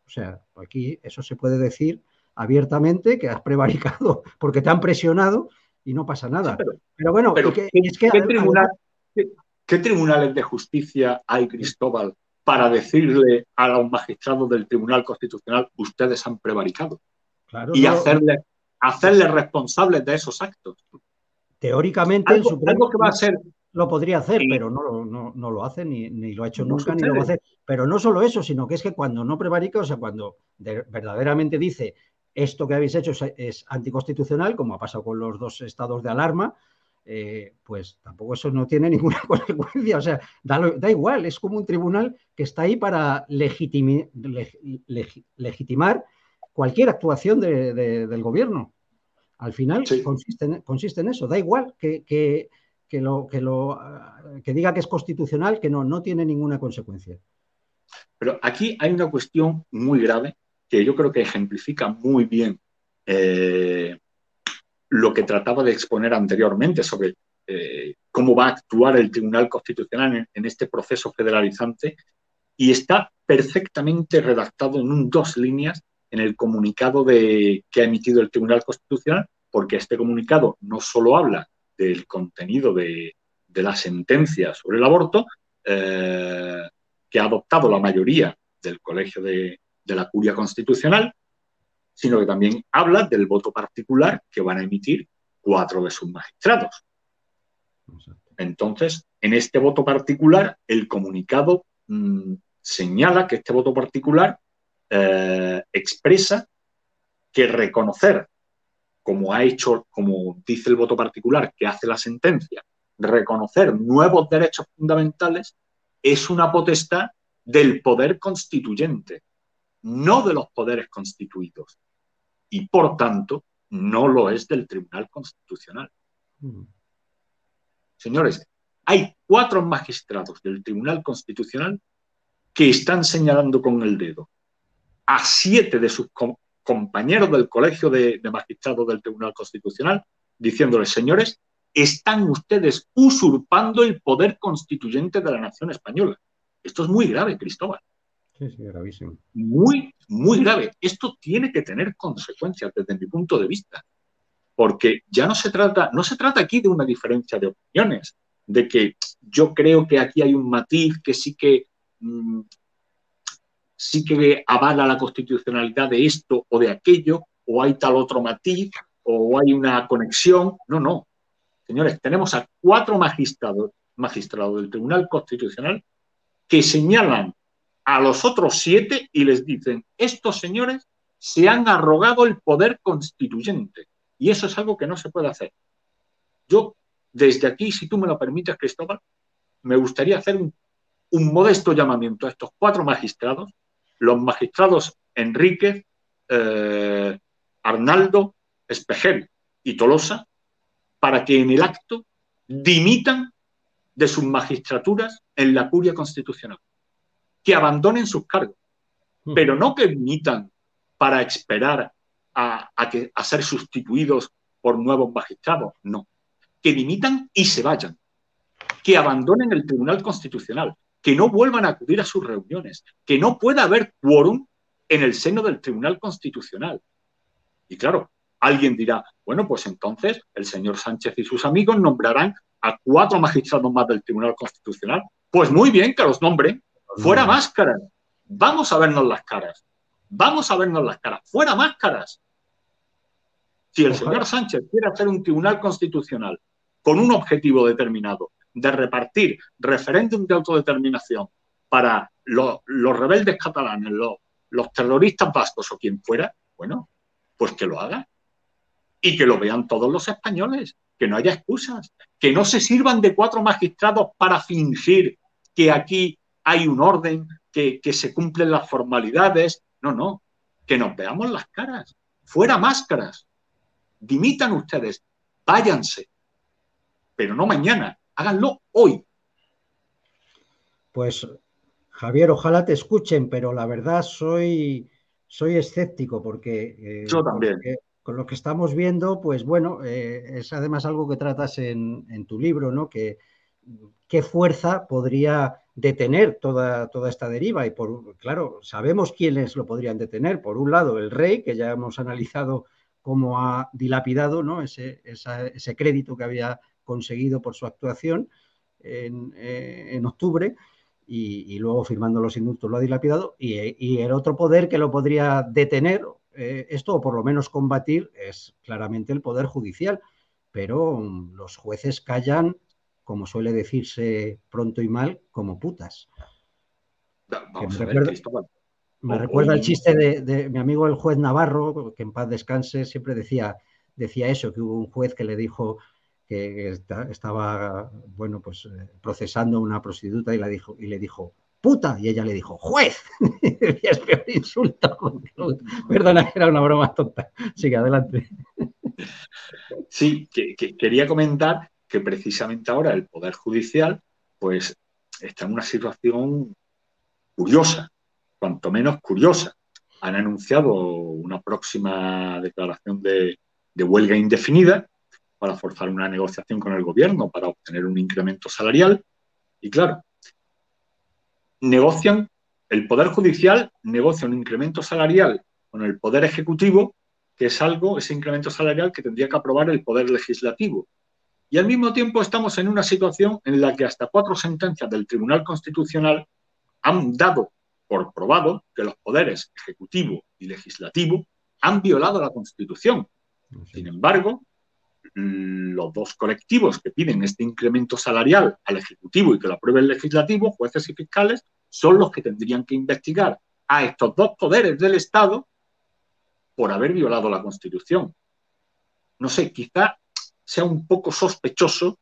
O sea, aquí eso se puede decir abiertamente que has prevaricado [LAUGHS] porque te han presionado y no pasa nada. pero, bueno, ¿qué, ¿qué, tribunales de justicia hay, Cristóbal, para decirle a los magistrados del Tribunal Constitucional, ustedes han prevaricado? y hacerles hacerle responsables de esos actos. Teóricamente, el Supremo que va a ser... lo podría hacer, pero no, no, lo hace, ni, lo ha hecho nunca, ni lo va a hacer. Pero no solo eso, sino que es que cuando no prevarica, o sea, cuando verdaderamente dice esto que habéis hecho es, anticonstitucional, como ha pasado con los dos estados de alarma, eh, pues tampoco eso no tiene [LAUGHS] ninguna consecuencia. O sea, da, igual, es como un tribunal que está ahí para legitimar cualquier actuación del gobierno. Al final consiste, en, eso. Da igual que, lo, que, lo, que diga que es constitucional, que no, no tiene ninguna consecuencia. Pero aquí hay una cuestión muy grave que yo creo que ejemplifica muy bien eh, lo que trataba de exponer anteriormente sobre eh, cómo va a actuar el Tribunal Constitucional en, este proceso federalizante y está perfectamente redactado en un, dos líneas en el comunicado que ha emitido el Tribunal Constitucional, porque este comunicado no solo habla del contenido de, la sentencia sobre el aborto, eh, que ha adoptado la mayoría del Colegio de, la Curia Constitucional, sino que también habla del voto particular que van a emitir cuatro de sus magistrados. Entonces, en este voto particular, el comunicado mm, señala que este voto particular eh, expresa que reconocer, como ha hecho, como dice el voto particular que hace la sentencia, reconocer nuevos derechos fundamentales es una potestad del poder constituyente, no de los poderes constituidos. Y por tanto, no lo es del Tribunal Constitucional. Mm. Señores, hay cuatro magistrados del Tribunal Constitucional que están señalando con el dedo a siete de sus compañeros del Colegio de, Magistrados del Tribunal Constitucional, diciéndoles, señores, están ustedes usurpando el poder constituyente de la nación española. Esto es muy grave, Cristóbal. Sí, sí, gravísimo. Muy, muy grave. Esto tiene que tener consecuencias desde mi punto de vista. Porque ya no se trata, no se trata aquí de una diferencia de opiniones, de que yo creo que aquí hay un matiz que sí que mm, sí que avala la constitucionalidad de esto o de aquello, o hay tal otro matiz, o hay una conexión. No, no. Señores, tenemos a cuatro magistrados, magistrados del Tribunal Constitucional que señalan a los otros siete y les dicen, estos señores se han arrogado el poder constituyente. Y eso es algo que no se puede hacer. Yo, desde aquí, si tú me lo permites, Cristóbal, me gustaría hacer un, modesto llamamiento a estos cuatro magistrados, los magistrados Enrique, eh, Arnaldo, Espejel y Tolosa, para que en el acto dimitan de sus magistraturas en la curia constitucional. Que abandonen sus cargos, pero no que dimitan para esperar a, que, a ser sustituidos por nuevos magistrados, no, que dimitan y se vayan, que abandonen el Tribunal Constitucional, que no vuelvan a acudir a sus reuniones, que no pueda haber quórum en el seno del Tribunal Constitucional. Y claro, alguien dirá, bueno, pues entonces el señor Sánchez y sus amigos nombrarán a cuatro magistrados más del Tribunal Constitucional. Pues muy bien que los nombren, Fuera máscaras. Vamos a vernos las caras. Vamos a vernos las caras. Fuera máscaras. Si el señor Sánchez quiere hacer un tribunal constitucional con un objetivo determinado de repartir referéndum de autodeterminación para los, rebeldes catalanes, los, los terroristas vascos o quien fuera, bueno, pues que lo haga. Y que lo vean todos los españoles, que no haya excusas, que no se sirvan de cuatro magistrados para fingir que aquí hay un orden, que, se cumplen las formalidades. No, no, que nos veamos las caras. Fuera máscaras. Dimitan ustedes, váyanse. Pero no mañana, háganlo hoy. Pues Javier, ojalá te escuchen, pero la verdad soy, soy escéptico porque... Eh, Yo también. con lo que estamos viendo, pues bueno, eh, es además algo que tratas en, en, tu libro, ¿no? Que qué fuerza podría detener toda, toda esta deriva. Y por, claro, sabemos quiénes lo podrían detener. Por un lado, el rey, que ya hemos analizado cómo ha dilapidado ¿no? ese, ese crédito que había conseguido por su actuación en, eh, octubre. Y, luego firmando los indultos lo ha dilapidado, y, el otro poder que lo podría detener, eh, esto o por lo menos combatir, es claramente el poder judicial. Pero los jueces callan como suele decirse pronto y mal, como putas. me recuerda, el chiste de, mi amigo el juez Navarro, que en paz descanse, siempre decía, decía eso, que hubo un juez que le dijo que estaba, bueno, pues eh, procesando a una prostituta y, la dijo, y le dijo, puta, y ella le dijo, juez. [LAUGHS] es peor insulto. Perdona, era una broma tonta. Sigue adelante. Sí, que, quería comentar que precisamente ahora el Poder Judicial pues está en una situación curiosa, cuanto menos curiosa. Han anunciado una próxima declaración de, huelga indefinida para forzar una negociación con el gobierno para obtener un incremento salarial. Y claro, negocian, el Poder Judicial negocia un incremento salarial con el Poder Ejecutivo, que es algo, ese incremento salarial que tendría que aprobar el Poder Legislativo. Y al mismo tiempo estamos en una situación en la que hasta cuatro sentencias del Tribunal Constitucional han dado por probado que los poderes ejecutivo y legislativo han violado la Constitución. Sin embargo, los dos colectivos que piden este incremento salarial al Ejecutivo y que lo apruebe el Legislativo, jueces y fiscales, son los que tendrían que investigar a estos dos poderes del Estado por haber violado la Constitución. No sé, quizá sea un poco sospechoso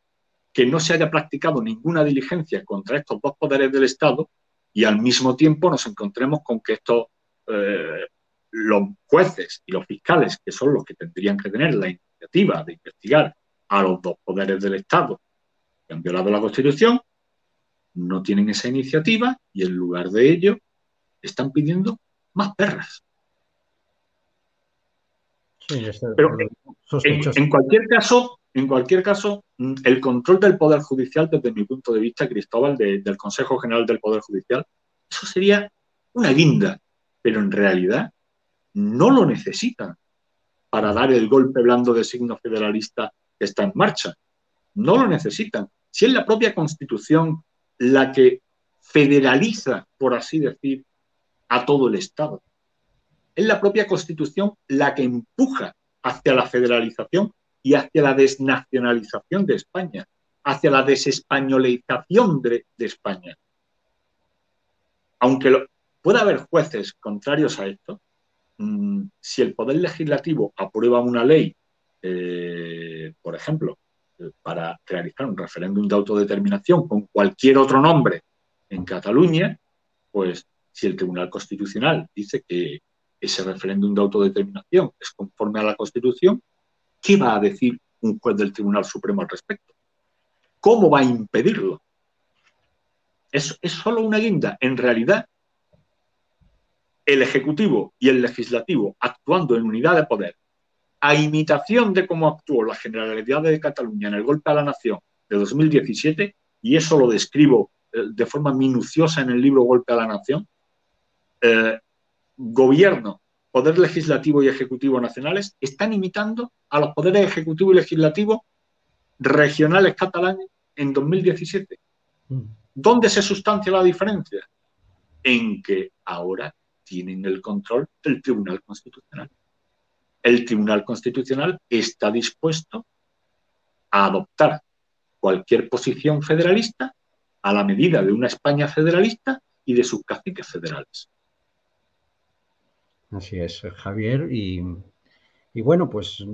que no se haya practicado ninguna diligencia contra estos dos poderes del Estado y al mismo tiempo nos encontremos con que estos, eh, los jueces y los fiscales, que son los que tendrían que tener la iniciativa de investigar a los dos poderes del Estado que han violado la Constitución, no tienen esa iniciativa y en lugar de ello están pidiendo más perras. Pero en, cualquier caso, en cualquier caso, mm, el control del Poder Judicial, desde mi punto de vista, Cristóbal, del Consejo General del Poder Judicial, eso sería una guinda, pero en realidad no lo necesitan para dar el golpe blando de signo federalista que está en marcha. No lo necesitan. Si es la propia Constitución la que federaliza, por así decir, a todo el Estado. Es la propia Constitución la que empuja hacia la federalización y hacia la desnacionalización de España, hacia la desespañolización de, España. Aunque pueda haber jueces contrarios a esto, mm, si el Poder Legislativo aprueba una ley, eh, por ejemplo, eh, para realizar un referéndum de autodeterminación con cualquier otro nombre en Cataluña, pues si el Tribunal Constitucional dice que ese referéndum de autodeterminación es conforme a la Constitución, ¿qué va a decir un juez del Tribunal Supremo al respecto? ¿Cómo va a impedirlo? Es, es solo una guinda. En realidad, el Ejecutivo y el Legislativo, actuando en unidad de poder, a imitación de cómo actuó la Generalidad de Cataluña en el golpe a la nación de 2017, y eso lo describo eh, de forma minuciosa en el libro Golpe a la Nación, eh, gobierno, poder legislativo y ejecutivo nacionales están imitando a los poderes ejecutivo y legislativo regionales catalanes en 2017. Mm. ¿Dónde se sustancia la diferencia? En que ahora tienen el control del Tribunal Constitucional. El Tribunal Constitucional está dispuesto a adoptar cualquier posición federalista a la medida de una España federalista y de sus caciques federales. Así es, Javier. Y, bueno, pues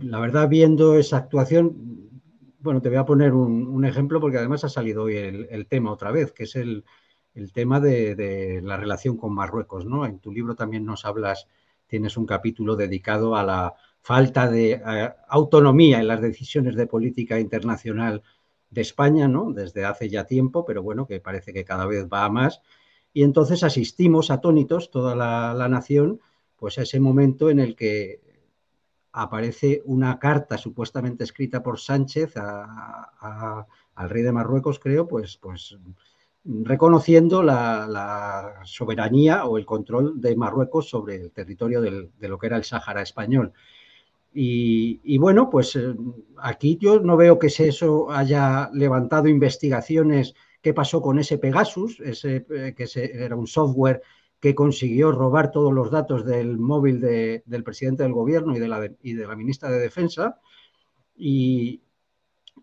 la verdad, viendo esa actuación, bueno, te voy a poner un, ejemplo porque además ha salido hoy el, tema otra vez, que es el, tema de, la relación con Marruecos, ¿no? En tu libro también nos hablas, tienes un capítulo dedicado a la falta de eh, autonomía en las decisiones de política internacional de España, ¿no? Desde hace ya tiempo, pero bueno, que parece que cada vez va a más y entonces asistimos atónitos, toda la, nación, pues a ese momento en el que aparece una carta supuestamente escrita por Sánchez al rey de Marruecos, creo, pues, pues reconociendo la, soberanía o el control de Marruecos sobre el territorio de lo que era el Sáhara español. Y, bueno, pues eh, aquí yo no veo que eso haya levantado investigaciones qué pasó con ese Pegasus, ese, eh, que era un software que consiguió robar todos los datos del móvil del presidente del gobierno y de la, y de la ministra de Defensa. Y,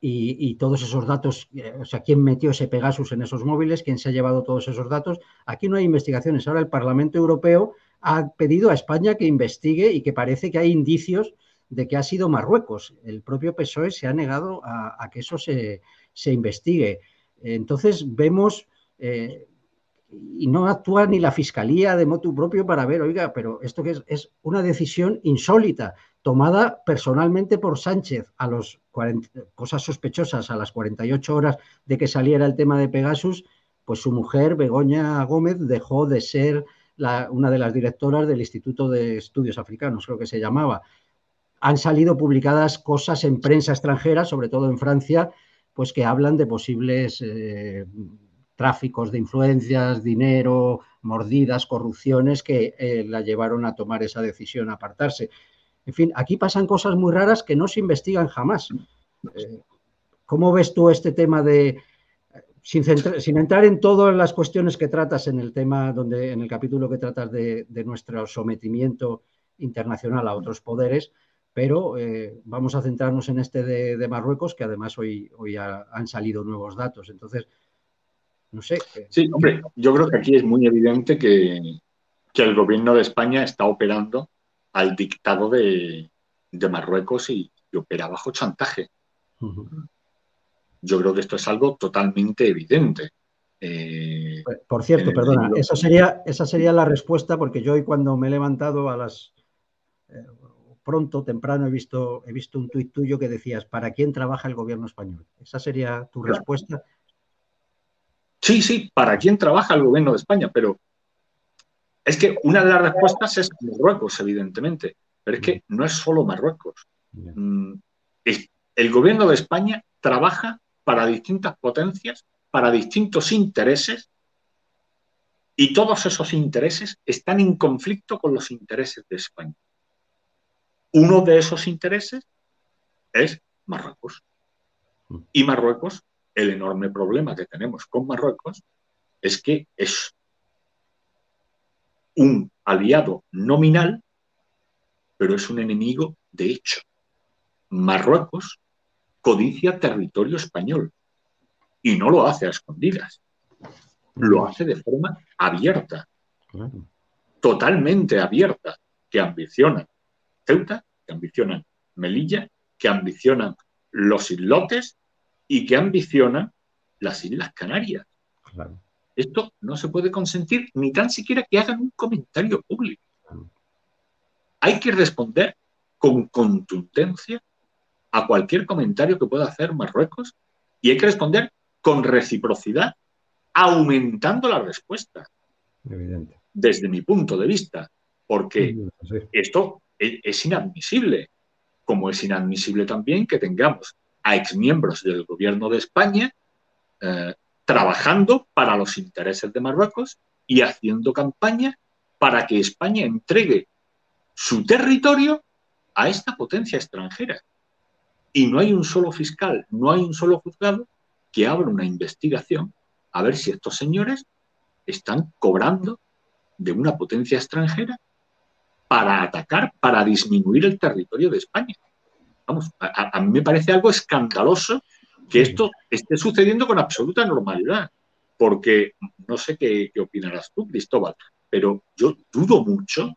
y, todos esos datos, eh, o sea, quién metió ese Pegasus en esos móviles, quién se ha llevado todos esos datos. Aquí no hay investigaciones. Ahora el Parlamento Europeo ha pedido a España que investigue y que parece que hay indicios de que ha sido Marruecos. El propio PSOE se ha negado a, que eso se, se investigue. Entonces vemos, eh, y no actúa ni la fiscalía de motu propio para ver, oiga, pero esto que es, una decisión insólita, tomada personalmente por Sánchez a los cosas sospechosas a las 48 horas de que saliera el tema de Pegasus, pues su mujer, Begoña Gómez, dejó de ser una de las directoras del Instituto de Estudios Africanos, creo que se llamaba. Han salido publicadas cosas en prensa extranjera, sobre todo en Francia, pues que hablan de posibles eh, tráficos de influencias, dinero, mordidas, corrupciones que eh, la llevaron a tomar esa decisión, a apartarse. En fin, aquí pasan cosas muy raras que no se investigan jamás. Eh, ¿Cómo ves tú este tema de, sin, entrar en todas las cuestiones que tratas en el tema, donde en el capítulo que tratas de nuestro sometimiento internacional a otros poderes, pero eh, vamos a centrarnos en este de, Marruecos, que además hoy, hoy han salido nuevos datos. Entonces, no sé. Sí, hombre, yo creo que aquí es muy evidente que, el gobierno de España está operando al dictado de, Marruecos y, opera bajo chantaje. Yo creo que esto es algo totalmente evidente. Eh, por cierto, perdona, esa sería, esa sería la respuesta, porque yo hoy cuando me he levantado a las eh, pronto, temprano, he visto, he visto un tuit tuyo que decías, ¿para quién trabaja el gobierno español? ¿Esa sería tu respuesta? Sí, sí, ¿para quién trabaja el gobierno de España? Pero es que una de las respuestas es Marruecos, evidentemente, pero es que no es solo Marruecos. Mm, el gobierno de España trabaja para distintas potencias, para distintos intereses Y todos esos intereses están en conflicto con los intereses de España. Uno de esos intereses es Marruecos. Y Marruecos, el enorme problema que tenemos con Marruecos es que es un aliado nominal, pero es un enemigo de hecho. Marruecos codicia territorio español y no lo hace a escondidas, lo hace de forma abierta, totalmente abierta, que ambiciona Ceuta, que ambicionan Melilla, que ambicionan los islotes y que ambicionan las Islas Canarias. Esto no se puede consentir ni tan siquiera que hagan un comentario público. Hay que responder con contundencia a cualquier comentario que pueda hacer Marruecos y hay que responder con reciprocidad, aumentando la respuesta. Desde mi punto de vista, porque esto es, inadmisible, como es inadmisible también que tengamos a exmiembros del gobierno de España eh, trabajando para los intereses de Marruecos y haciendo campaña para que España entregue su territorio a esta potencia extranjera. Y no hay un solo fiscal, no hay un solo juzgado que abra una investigación a ver si estos señores están cobrando de una potencia extranjera para atacar, para disminuir el territorio de España. Vamos, a, mí me parece algo escandaloso que esto esté sucediendo con absoluta normalidad, porque no sé qué, opinarás tú, Cristóbal, pero yo dudo mucho,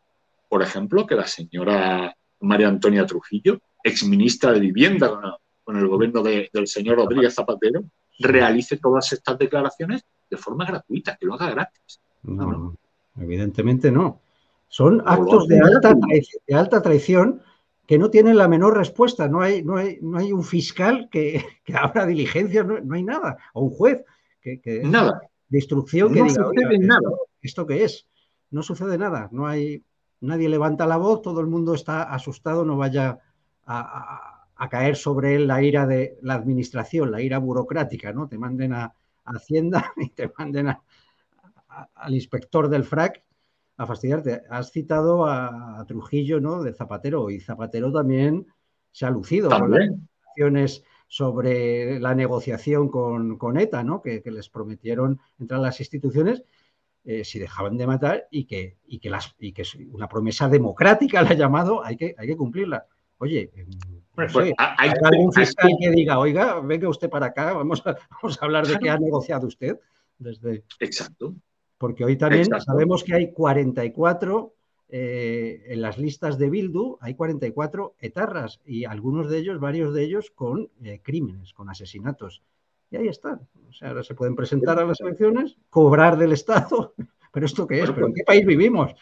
por ejemplo, que la señora María Antonia Trujillo, exministra de Vivienda con, el gobierno del señor Rodríguez Zapatero, realice todas estas declaraciones de forma gratuita, que lo haga gratis. no. evidentemente no. Son actos de alta, de alta traición que no tienen la menor respuesta. No hay, no hay, no hay un fiscal que, [LAUGHS] que abra diligencia, no, hay nada. O un juez que, nada. de instrucción que no Sucede nada. Esto, qué es? No sucede nada. No hay, nadie levanta la voz, todo el mundo está asustado, no vaya a, a, caer sobre él la ira de la administración, la ira burocrática, ¿no? Te manden a, Hacienda [LAUGHS] y te manden al inspector del FRAC a fastidiarte. Has citado a, Trujillo, ¿no? De Zapatero, y Zapatero también se ha lucido con las acciones sobre la negociación con, ETA, ¿no? Que, les prometieron entrar a las instituciones eh, si dejaban de matar y que, y que, las, y que una promesa democrática la ha llamado, hay que, hay que cumplirla. Oye, em, pues, hay, algún fiscal que diga, oiga, venga usted para acá, vamos a, [LAUGHS] vamos a hablar de qué ha negociado usted desde. Exacto. Porque hoy también sabemos que hay 44 eh, en las listas de Bildu, hay 44 etarras y algunos de ellos, varios de ellos, con eh, crímenes, con asesinatos. Y ahí están. O sea, ahora se pueden presentar a las elecciones, cobrar del Estado. [LAUGHS] ¿Pero esto qué es? ¿Pero en qué país vivimos?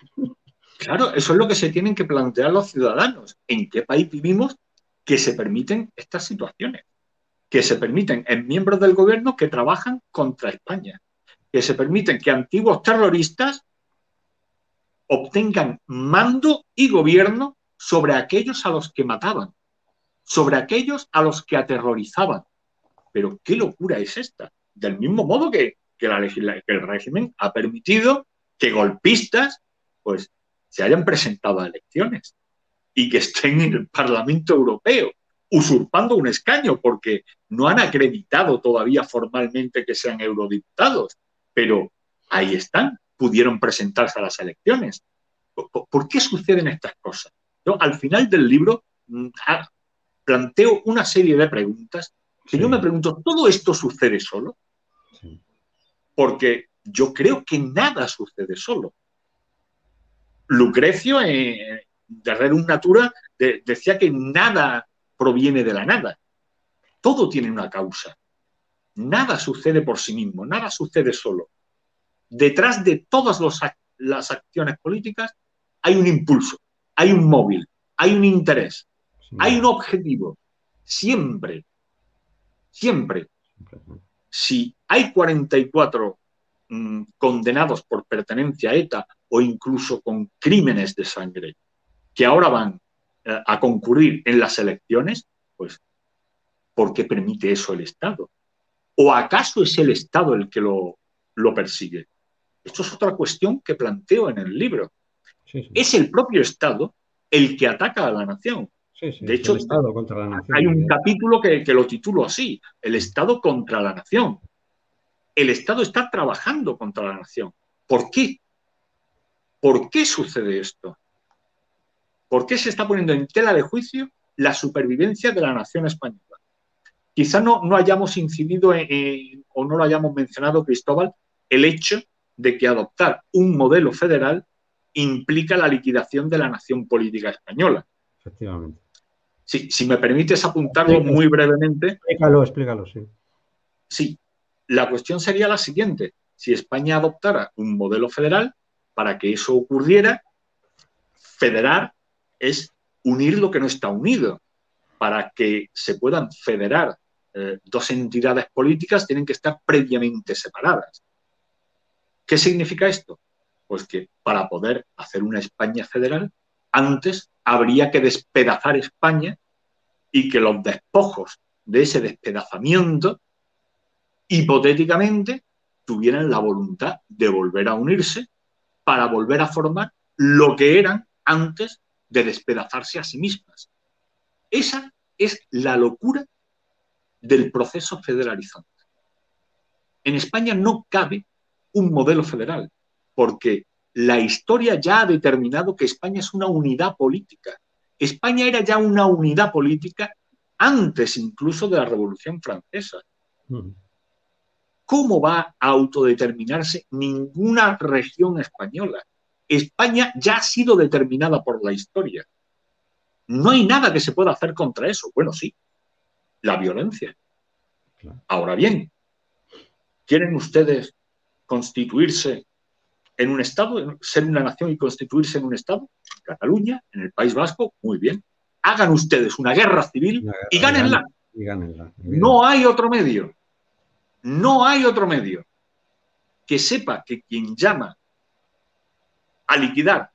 Claro, eso es lo que se tienen que plantear los ciudadanos. ¿En qué país vivimos que se permiten estas situaciones? Que se permiten en miembros del gobierno que trabajan contra España que se permiten que antiguos terroristas obtengan mando y gobierno sobre aquellos a los que mataban, sobre aquellos a los que aterrorizaban. Pero qué locura es esta. Del mismo modo que, la el régimen ha permitido que golpistas pues, se hayan presentado a elecciones y que estén en el Parlamento Europeo usurpando un escaño porque no han acreditado todavía formalmente que sean eurodiputados pero ahí están, pudieron presentarse a las elecciones. ¿Por, qué suceden estas cosas? Yo al final del libro mm, planteo una serie de preguntas que yo me pregunto, ¿todo esto sucede solo? Porque yo creo que nada sucede solo. Lucrecio, eh, de Rerum Natura, decía que nada proviene de la nada. Todo tiene una causa. Nada sucede por sí mismo, nada sucede solo. Detrás de todas las acciones políticas hay un impulso, hay un móvil, hay un interés, hay un objetivo. Siempre, siempre. Si hay 44 mm, condenados por pertenencia a ETA o incluso con crímenes de sangre que ahora van eh, a concurrir en las elecciones, pues, ¿por qué permite eso el Estado? ¿O acaso es el Estado el que lo, lo persigue? Esto es otra cuestión que planteo en el libro. Es el propio Estado el que ataca a la nación. de hecho, Estado contra la nación, hay un capítulo que, que lo titulo así, el Estado contra la nación. El Estado está trabajando contra la nación. ¿Por qué? ¿Por qué sucede esto? ¿Por qué se está poniendo en tela de juicio la supervivencia de la nación española? Quizá no, no hayamos incidido o no lo hayamos mencionado, Cristóbal, el hecho de que adoptar un modelo federal implica la liquidación de la nación política española. Efectivamente. si me permites apuntarlo muy brevemente. Explícalo, explícalo, sí. Sí, la cuestión sería la siguiente. Si España adoptara un modelo federal, para que eso ocurriera, federar es unir lo que no está unido. Para que se puedan federar eh, dos entidades políticas, tienen que estar previamente separadas. ¿Qué significa esto? Pues que para poder hacer una España federal, antes habría que despedazar España y que los despojos de ese despedazamiento, hipotéticamente, tuvieran la voluntad de volver a unirse para volver a formar lo que eran antes de despedazarse a sí mismas. Esa es la locura del proceso federalizante. En España no cabe un modelo federal, porque la historia ya ha determinado que España es una unidad política. España era ya una unidad política antes incluso de la Revolución Francesa. ¿Cómo va a autodeterminarse ninguna región española? España ya ha sido determinada por la historia. No hay nada que se pueda hacer contra eso. Bueno, sí, la violencia. Ahora bien, ¿quieren ustedes constituirse en un Estado, ser una nación y constituirse en un Estado? Cataluña, en el País Vasco, muy bien. Hagan ustedes una guerra civil y gánenla. No hay otro medio. No hay otro medio que sepa que quien llama a liquidar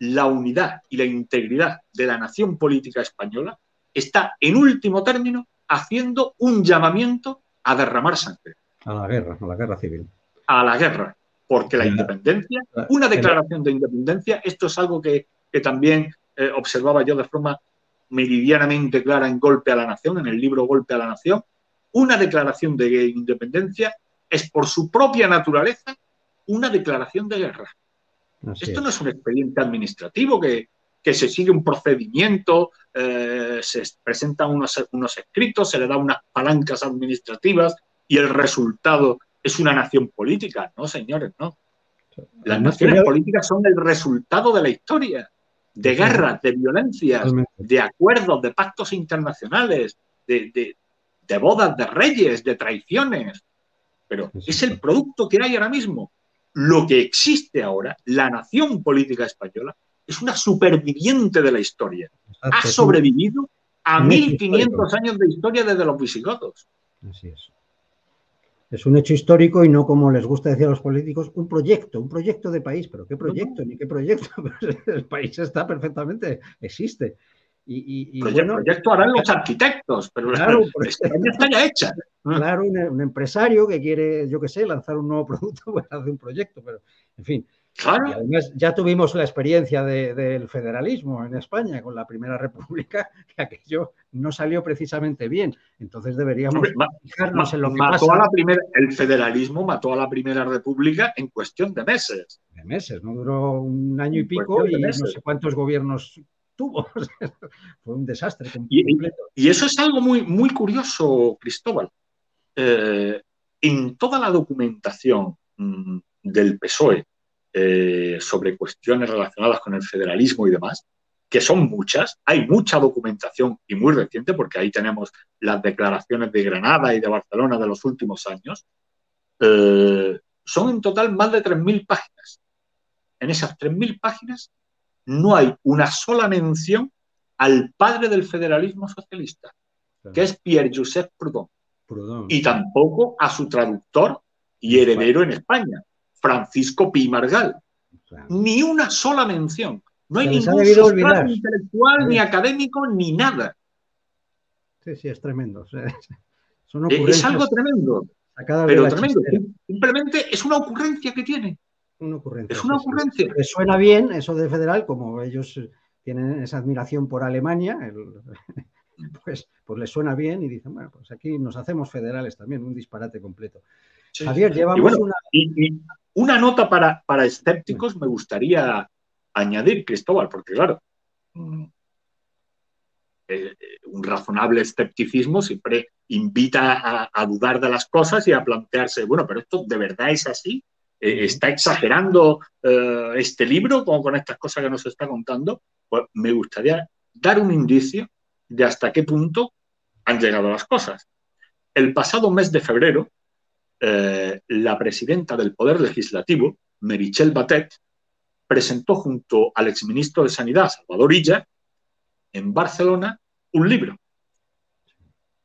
la unidad y la integridad de la nación política española está, en último término, haciendo un llamamiento a derramar sangre. A la guerra, a la guerra civil. A la guerra, porque la independencia, una declaración de independencia, esto es algo que, también eh, observaba yo de forma meridianamente clara en Golpe a la Nación, en el libro Golpe a la Nación, una declaración de independencia es por su propia naturaleza una declaración de guerra. Esto no es un expediente administrativo que, se sigue un procedimiento, eh, se presentan unos, unos escritos, se le da unas palancas administrativas y el resultado es una nación política. No, señores, no. Las naciones políticas son el resultado de la historia, de guerras, de violencias, de acuerdos, de pactos internacionales, de, de bodas de reyes, de traiciones. Pero es el producto que hay ahora mismo lo que existe ahora, la nación política española, es una superviviente de la historia. Ha sobrevivido a 1500 años de historia desde los visigodos. Así es. Es un hecho histórico y no como les gusta decir a los políticos, un proyecto, un proyecto de país. ¿Pero qué proyecto? Ni qué proyecto. [LAUGHS] El país está perfectamente, existe. Y, bueno, proyecto harán los arquitectos, pero claro, está ya hecha. [LAUGHS] Claro, un, empresario que quiere, yo qué sé, lanzar un nuevo [LAUGHS] producto, pues hace un proyecto, pero en fin. Claro. además, ya tuvimos la experiencia del federalismo en España con la Primera República, [LAUGHS] que aquello no salió precisamente bien. Entonces deberíamos fijarnos en lo que mató A la primera, el federalismo mató a la Primera República en cuestión de meses. De meses, no duró un año y pico y no sé cuántos gobiernos tuvo. [LAUGHS] Fue un desastre. Y, eso es algo muy, muy curioso, Cristóbal. Eh, en toda la documentación mm, del PSOE eh, sobre cuestiones relacionadas con el federalismo y demás, que son muchas, hay mucha documentación y muy reciente, porque ahí tenemos las declaraciones de Granada y de Barcelona de los últimos años, eh, son en total más de 3.000 páginas. En esas 3.000 páginas no hay una sola mención al padre del federalismo socialista, que es Pierre-Joseph Proudhon. Y tampoco a su traductor y heredero en España, Francisco Pi Margal. Ni una sola mención. No hay ningún sustrato intelectual, ni académico, ni nada. Sí, sí, es tremendo. [LAUGHS] es algo tremendo. Pero tremendo. Simplemente es una ocurrencia que tiene. Una ocurrencia. Es una ocurrencia. Les suena bien eso de federal, como ellos tienen esa admiración por Alemania, [LAUGHS] pues, pues les suena bien y dicen, bueno, pues aquí nos hacemos federales también, un disparate completo. Javier, llevamos una... una nota para, para escépticos me gustaría añadir, Cristóbal, porque claro, mm, eh, un razonable escepticismo siempre invita a, dudar de las cosas y a plantearse, bueno, pero esto de verdad es así. Eh, ¿Está exagerando eh, este libro con, con estas cosas que nos está contando? Pues me gustaría dar un indicio de hasta qué punto han llegado las cosas. El pasado mes de febrero, la presidenta del Poder Legislativo, Merichel Batet, presentó junto al exministro de Sanidad, Salvador Illa, en Barcelona un libro.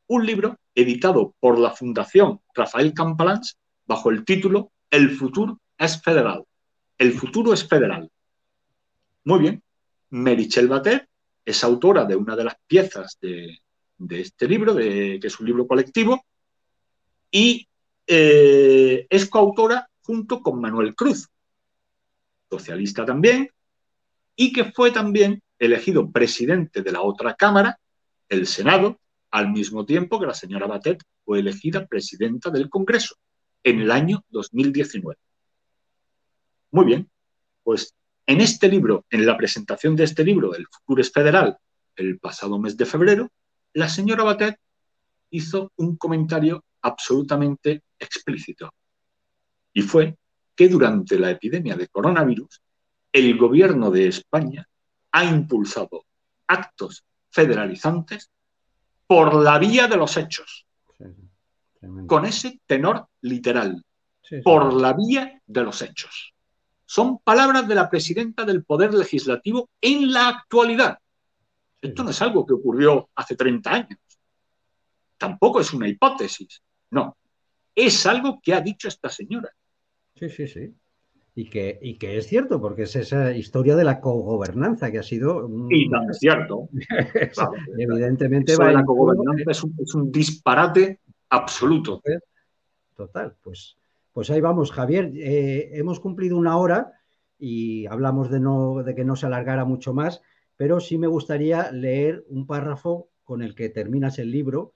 Un libro editado por la Fundación Rafael Campalans bajo el título El futuro es federal. El futuro es federal. Muy bien. Merichel Batet es autora de una de las piezas de, este libro, que es un libro colectivo, y eh, es coautora junto con Manuel Cruz, socialista también, y que fue también elegido presidente de la otra Cámara, el Senado, al mismo tiempo que la señora Batet fue elegida presidenta del Congreso en el año 2019. Muy bien, pues en este libro, en la presentación de este libro, El futuro es federal, el pasado mes de febrero, la señora Batet hizo un comentario absolutamente explícito. Y fue que durante la epidemia de coronavirus, el gobierno de España ha impulsado actos federalizantes por la vía de los hechos, con ese tenor literal, por la vía de los hechos. Son palabras de la presidenta del Poder Legislativo en la actualidad. Esto no es algo que ocurrió hace 30 años. Tampoco es una hipótesis. No. Es algo que ha dicho esta señora. Sí, sí, sí. Y que, y que es cierto, porque es esa historia de la cogobernanza que ha sido. Y tan es cierto. [LAUGHS] Evidentemente. la cogobernanza es un, disparate absoluto. Total, pues, pues ahí vamos, Javier. Eh, hemos cumplido una hora y hablamos de, no, de que no se alargara mucho más, pero sí me gustaría leer un párrafo con el que terminas el libro,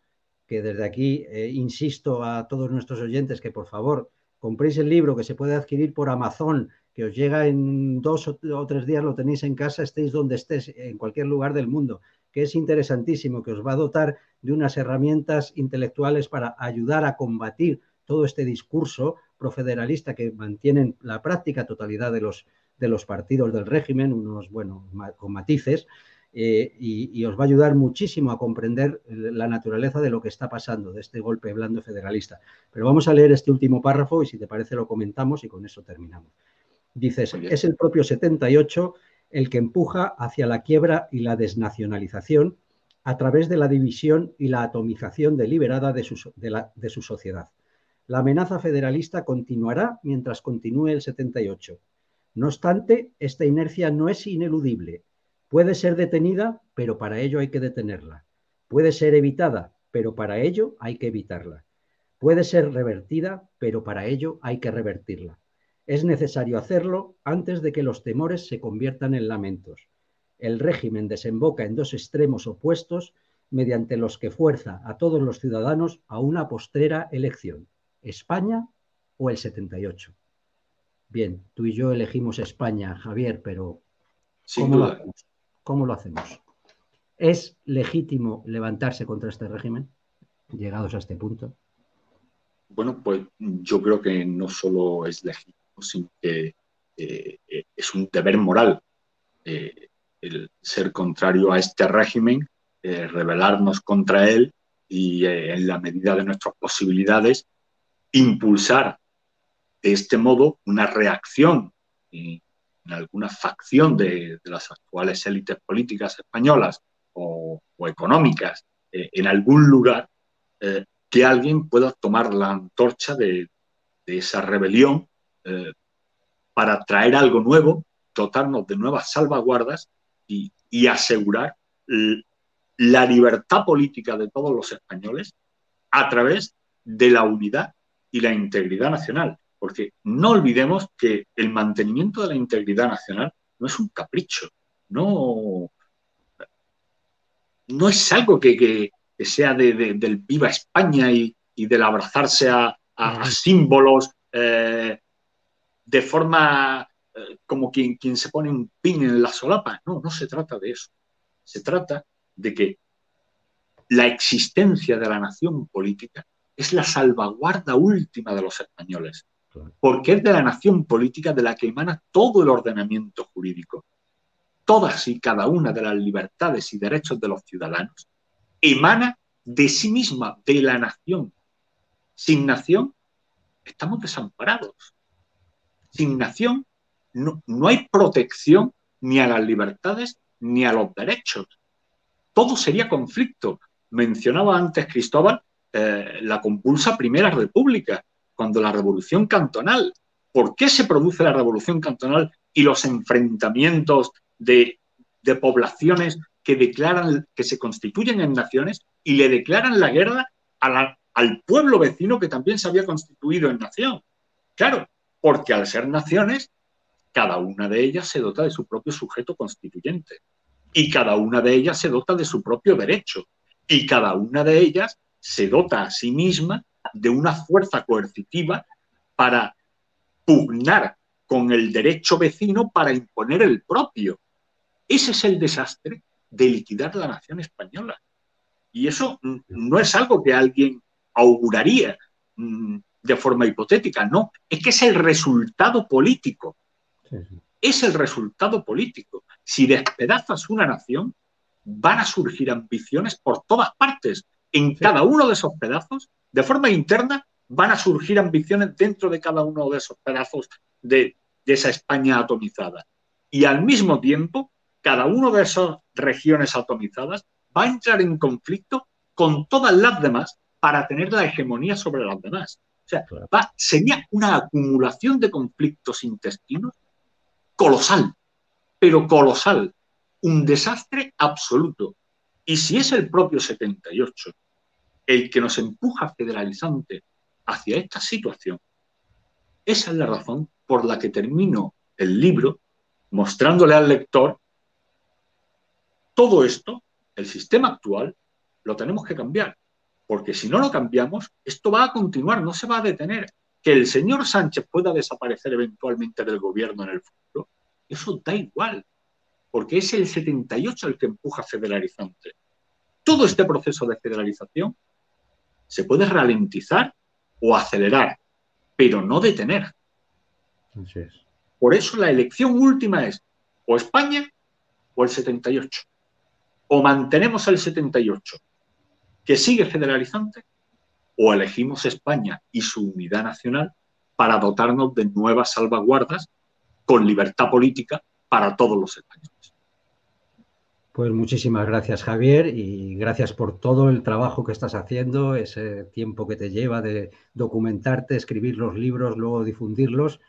que desde aquí eh, insisto a todos nuestros oyentes que por favor compréis el libro que se puede adquirir por Amazon, que os llega en dos o tres días, lo tenéis en casa, estéis donde estés, en cualquier lugar del mundo, que es interesantísimo, que os va a dotar de unas herramientas intelectuales para ayudar a combatir todo este discurso profederalista que mantienen la práctica totalidad de los, de los partidos del régimen, unos, bueno, con matices, eh, y, os va a ayudar muchísimo a comprender la naturaleza de lo que está pasando, de este golpe blando federalista. Pero vamos a leer este último párrafo y si te parece lo comentamos y con eso terminamos. Dices, es el propio 78 el que empuja hacia la quiebra y la desnacionalización a través de la división y la atomización deliberada de su, de su sociedad. La amenaza federalista continuará mientras continúe el 78. No obstante, esta inercia no es ineludible Puede ser detenida, pero para ello hay que detenerla. Puede ser evitada, pero para ello hay que evitarla. Puede ser revertida, pero para ello hay que revertirla. Es necesario hacerlo antes de que los temores se conviertan en lamentos. El régimen desemboca en dos extremos opuestos mediante los que fuerza a todos los ciudadanos a una postrera elección, España o el 78. Bien, tú y yo elegimos España, Javier, pero Sin duda. ¿Cómo lo hacemos? ¿Es legítimo levantarse contra este régimen, llegados a este punto? Bueno, pues yo creo que no solo es legítimo, sino que eh, es un deber moral eh, el ser contrario a este régimen, eh, rebelarnos contra él y en la medida de nuestras posibilidades impulsar de este modo una reacción alguna facción de, las actuales élites políticas españolas o, económicas eh, en algún lugar, eh, que alguien pueda tomar la antorcha de, esa rebelión eh, para traer algo nuevo, dotarnos de nuevas salvaguardas y asegurar la libertad política de todos los españoles a través de la unidad y la integridad nacional. Porque no olvidemos que el mantenimiento de la integridad nacional no es un capricho, no, no es algo que, sea del viva España y, del abrazarse a, símbolos eh, de forma eh, como quien, quien se pone un pin en la solapa. No, no se trata de eso. Se trata de que la existencia de la nación política es la salvaguarda última de los españoles, porque es de la nación política de la que emana todo el ordenamiento jurídico. Todas y cada una de las libertades y derechos de los ciudadanos emana de sí misma, de la nación. Sin nación, estamos desamparados. Sin nación, no, hay protección ni a las libertades ni a los derechos. Todo sería conflicto. Mencionaba antes Cristóbal eh, la compulsa Primera República, cuando la Revolución Cantonal. ¿Por qué se produce la Revolución Cantonal y los enfrentamientos de, poblaciones que declaran, que se constituyen en naciones y le declaran la guerra al pueblo vecino que también se había constituido en nación? Claro, porque al ser naciones, cada una de ellas se dota de su propio sujeto constituyente y cada una de ellas se dota de su propio derecho y cada una de ellas se dota a sí misma de una fuerza coercitiva para pugnar con el derecho vecino para imponer el propio. Ese es el desastre de liquidar la nación española. Y eso no es algo que alguien auguraría mm, de forma hipotética, no, es que es el resultado político. Es el resultado político. Si despedazas una nación, van a surgir ambiciones por todas partes, en cada uno de esos pedazos, de forma interna, van a surgir ambiciones dentro de cada uno de esos pedazos de, esa España atomizada. Y al mismo tiempo, cada uno de esas regiones atomizadas va a entrar en conflicto con todas las demás para tener la hegemonía sobre las demás. O sea, sería una acumulación de conflictos intestinos colosal, pero colosal, un desastre absoluto. Y si es el propio 78 el que nos empuja federalizante hacia esta situación, esa es la razón por la que termino el libro mostrándole al lector todo esto, el sistema actual, lo tenemos que cambiar, porque si no lo cambiamos, esto va a continuar, no se va a detener. Que el señor Sánchez pueda desaparecer eventualmente del gobierno en el futuro, eso da igual, porque es el 78 el que empuja federalizante. Todo este proceso de federalización se puede ralentizar o acelerar, pero no detener. Por eso la elección última es o España o el 78. O mantenemos el 78, que sigue federalizante, o elegimos España y su unidad nacional para dotarnos de nuevas salvaguardas con libertad política para todos los españoles. Pues muchísimas gracias Javier y gracias por todo el trabajo que estás haciendo, ese tiempo que te lleva de documentarte, escribir los libros, luego difundirlos.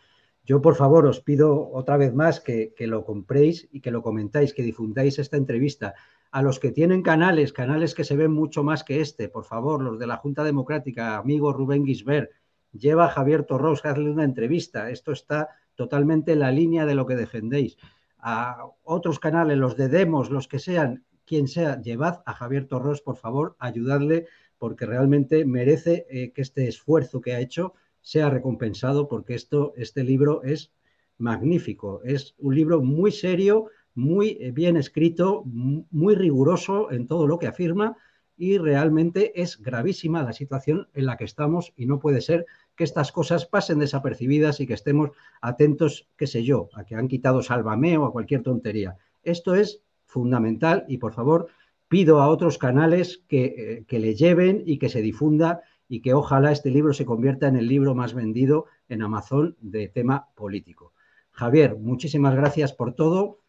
Yo por favor os pido otra vez más que, lo compréis y que lo comentáis, que difundáis esta entrevista. A los que tienen canales, canales que se ven mucho más que este, por favor, los de la Junta Democrática, amigo Rubén Guisbert, lleva a Javier Torros, hazle una entrevista. Esto está totalmente en la línea de lo que defendéis a otros canales, los de Demos, los que sean, quien sea, llevad a Javier Torros, por favor, ayudadle, porque realmente merece eh, que este esfuerzo que ha hecho sea recompensado, porque esto, este libro es magnífico, es un libro muy serio, muy eh, bien escrito, muy riguroso en todo lo que afirma y realmente es gravísima la situación en la que estamos y no puede ser que estas cosas pasen desapercibidas y que estemos atentos, qué sé yo, a que han quitado Sálvame o a cualquier tontería. Esto es fundamental y por favor pido a otros canales que, eh, le lleven y que se difunda y que ojalá este libro se convierta en el libro más vendido en Amazon de tema político. Javier, muchísimas gracias por todo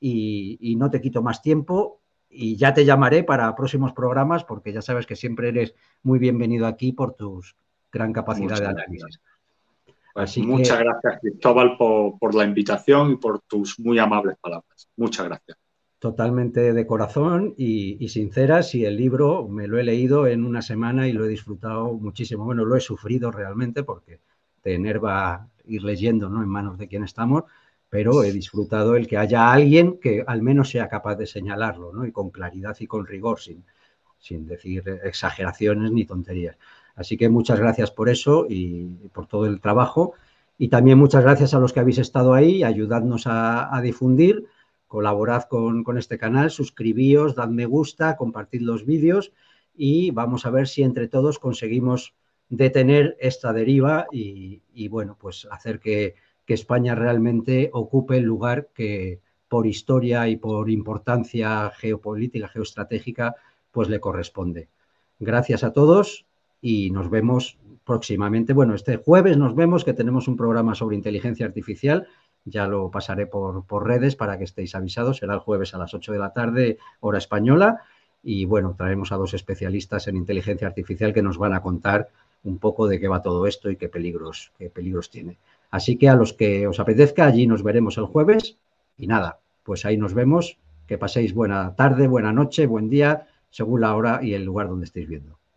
y, y, no te quito más tiempo y ya te llamaré para próximos programas porque ya sabes que siempre eres muy bienvenido aquí por tus gran capacidad de análisis. Pues muchas gracias, Cristóbal, por, la invitación y por tus muy amables palabras. Muchas gracias. Totalmente de corazón y, y sinceras. Y el libro me lo he leído en una semana y lo he disfrutado muchísimo. Bueno, lo he sufrido realmente porque te enerva ir leyendo ¿no? en manos de quien estamos, pero he disfrutado el que haya alguien que al menos sea capaz de señalarlo, ¿no? Y con claridad y con rigor, sin, sin decir exageraciones ni tonterías. Así que muchas gracias por eso y por todo el trabajo. Y también muchas gracias a los que habéis estado ahí, ayudadnos a, difundir, colaborad con, este canal, suscribíos, dad me gusta, compartid los vídeos y vamos a ver si entre todos conseguimos detener esta deriva y, bueno, pues hacer que, que España realmente ocupe el lugar que por historia y por importancia geopolítica, geoestratégica, pues le corresponde. Gracias a todos y nos vemos próximamente. Bueno, este jueves nos vemos que tenemos un programa sobre inteligencia artificial. Ya lo pasaré por, por redes para que estéis avisados. Será el jueves a las 8 de la tarde, hora española. Y bueno, traemos a dos especialistas en inteligencia artificial que nos van a contar un poco de qué va todo esto y qué peligros, qué peligros tiene. Así que a los que os apetezca, allí nos veremos el jueves y nada, pues ahí nos vemos. Que paséis buena tarde, buena noche, buen día, según la hora y el lugar donde estéis viendo.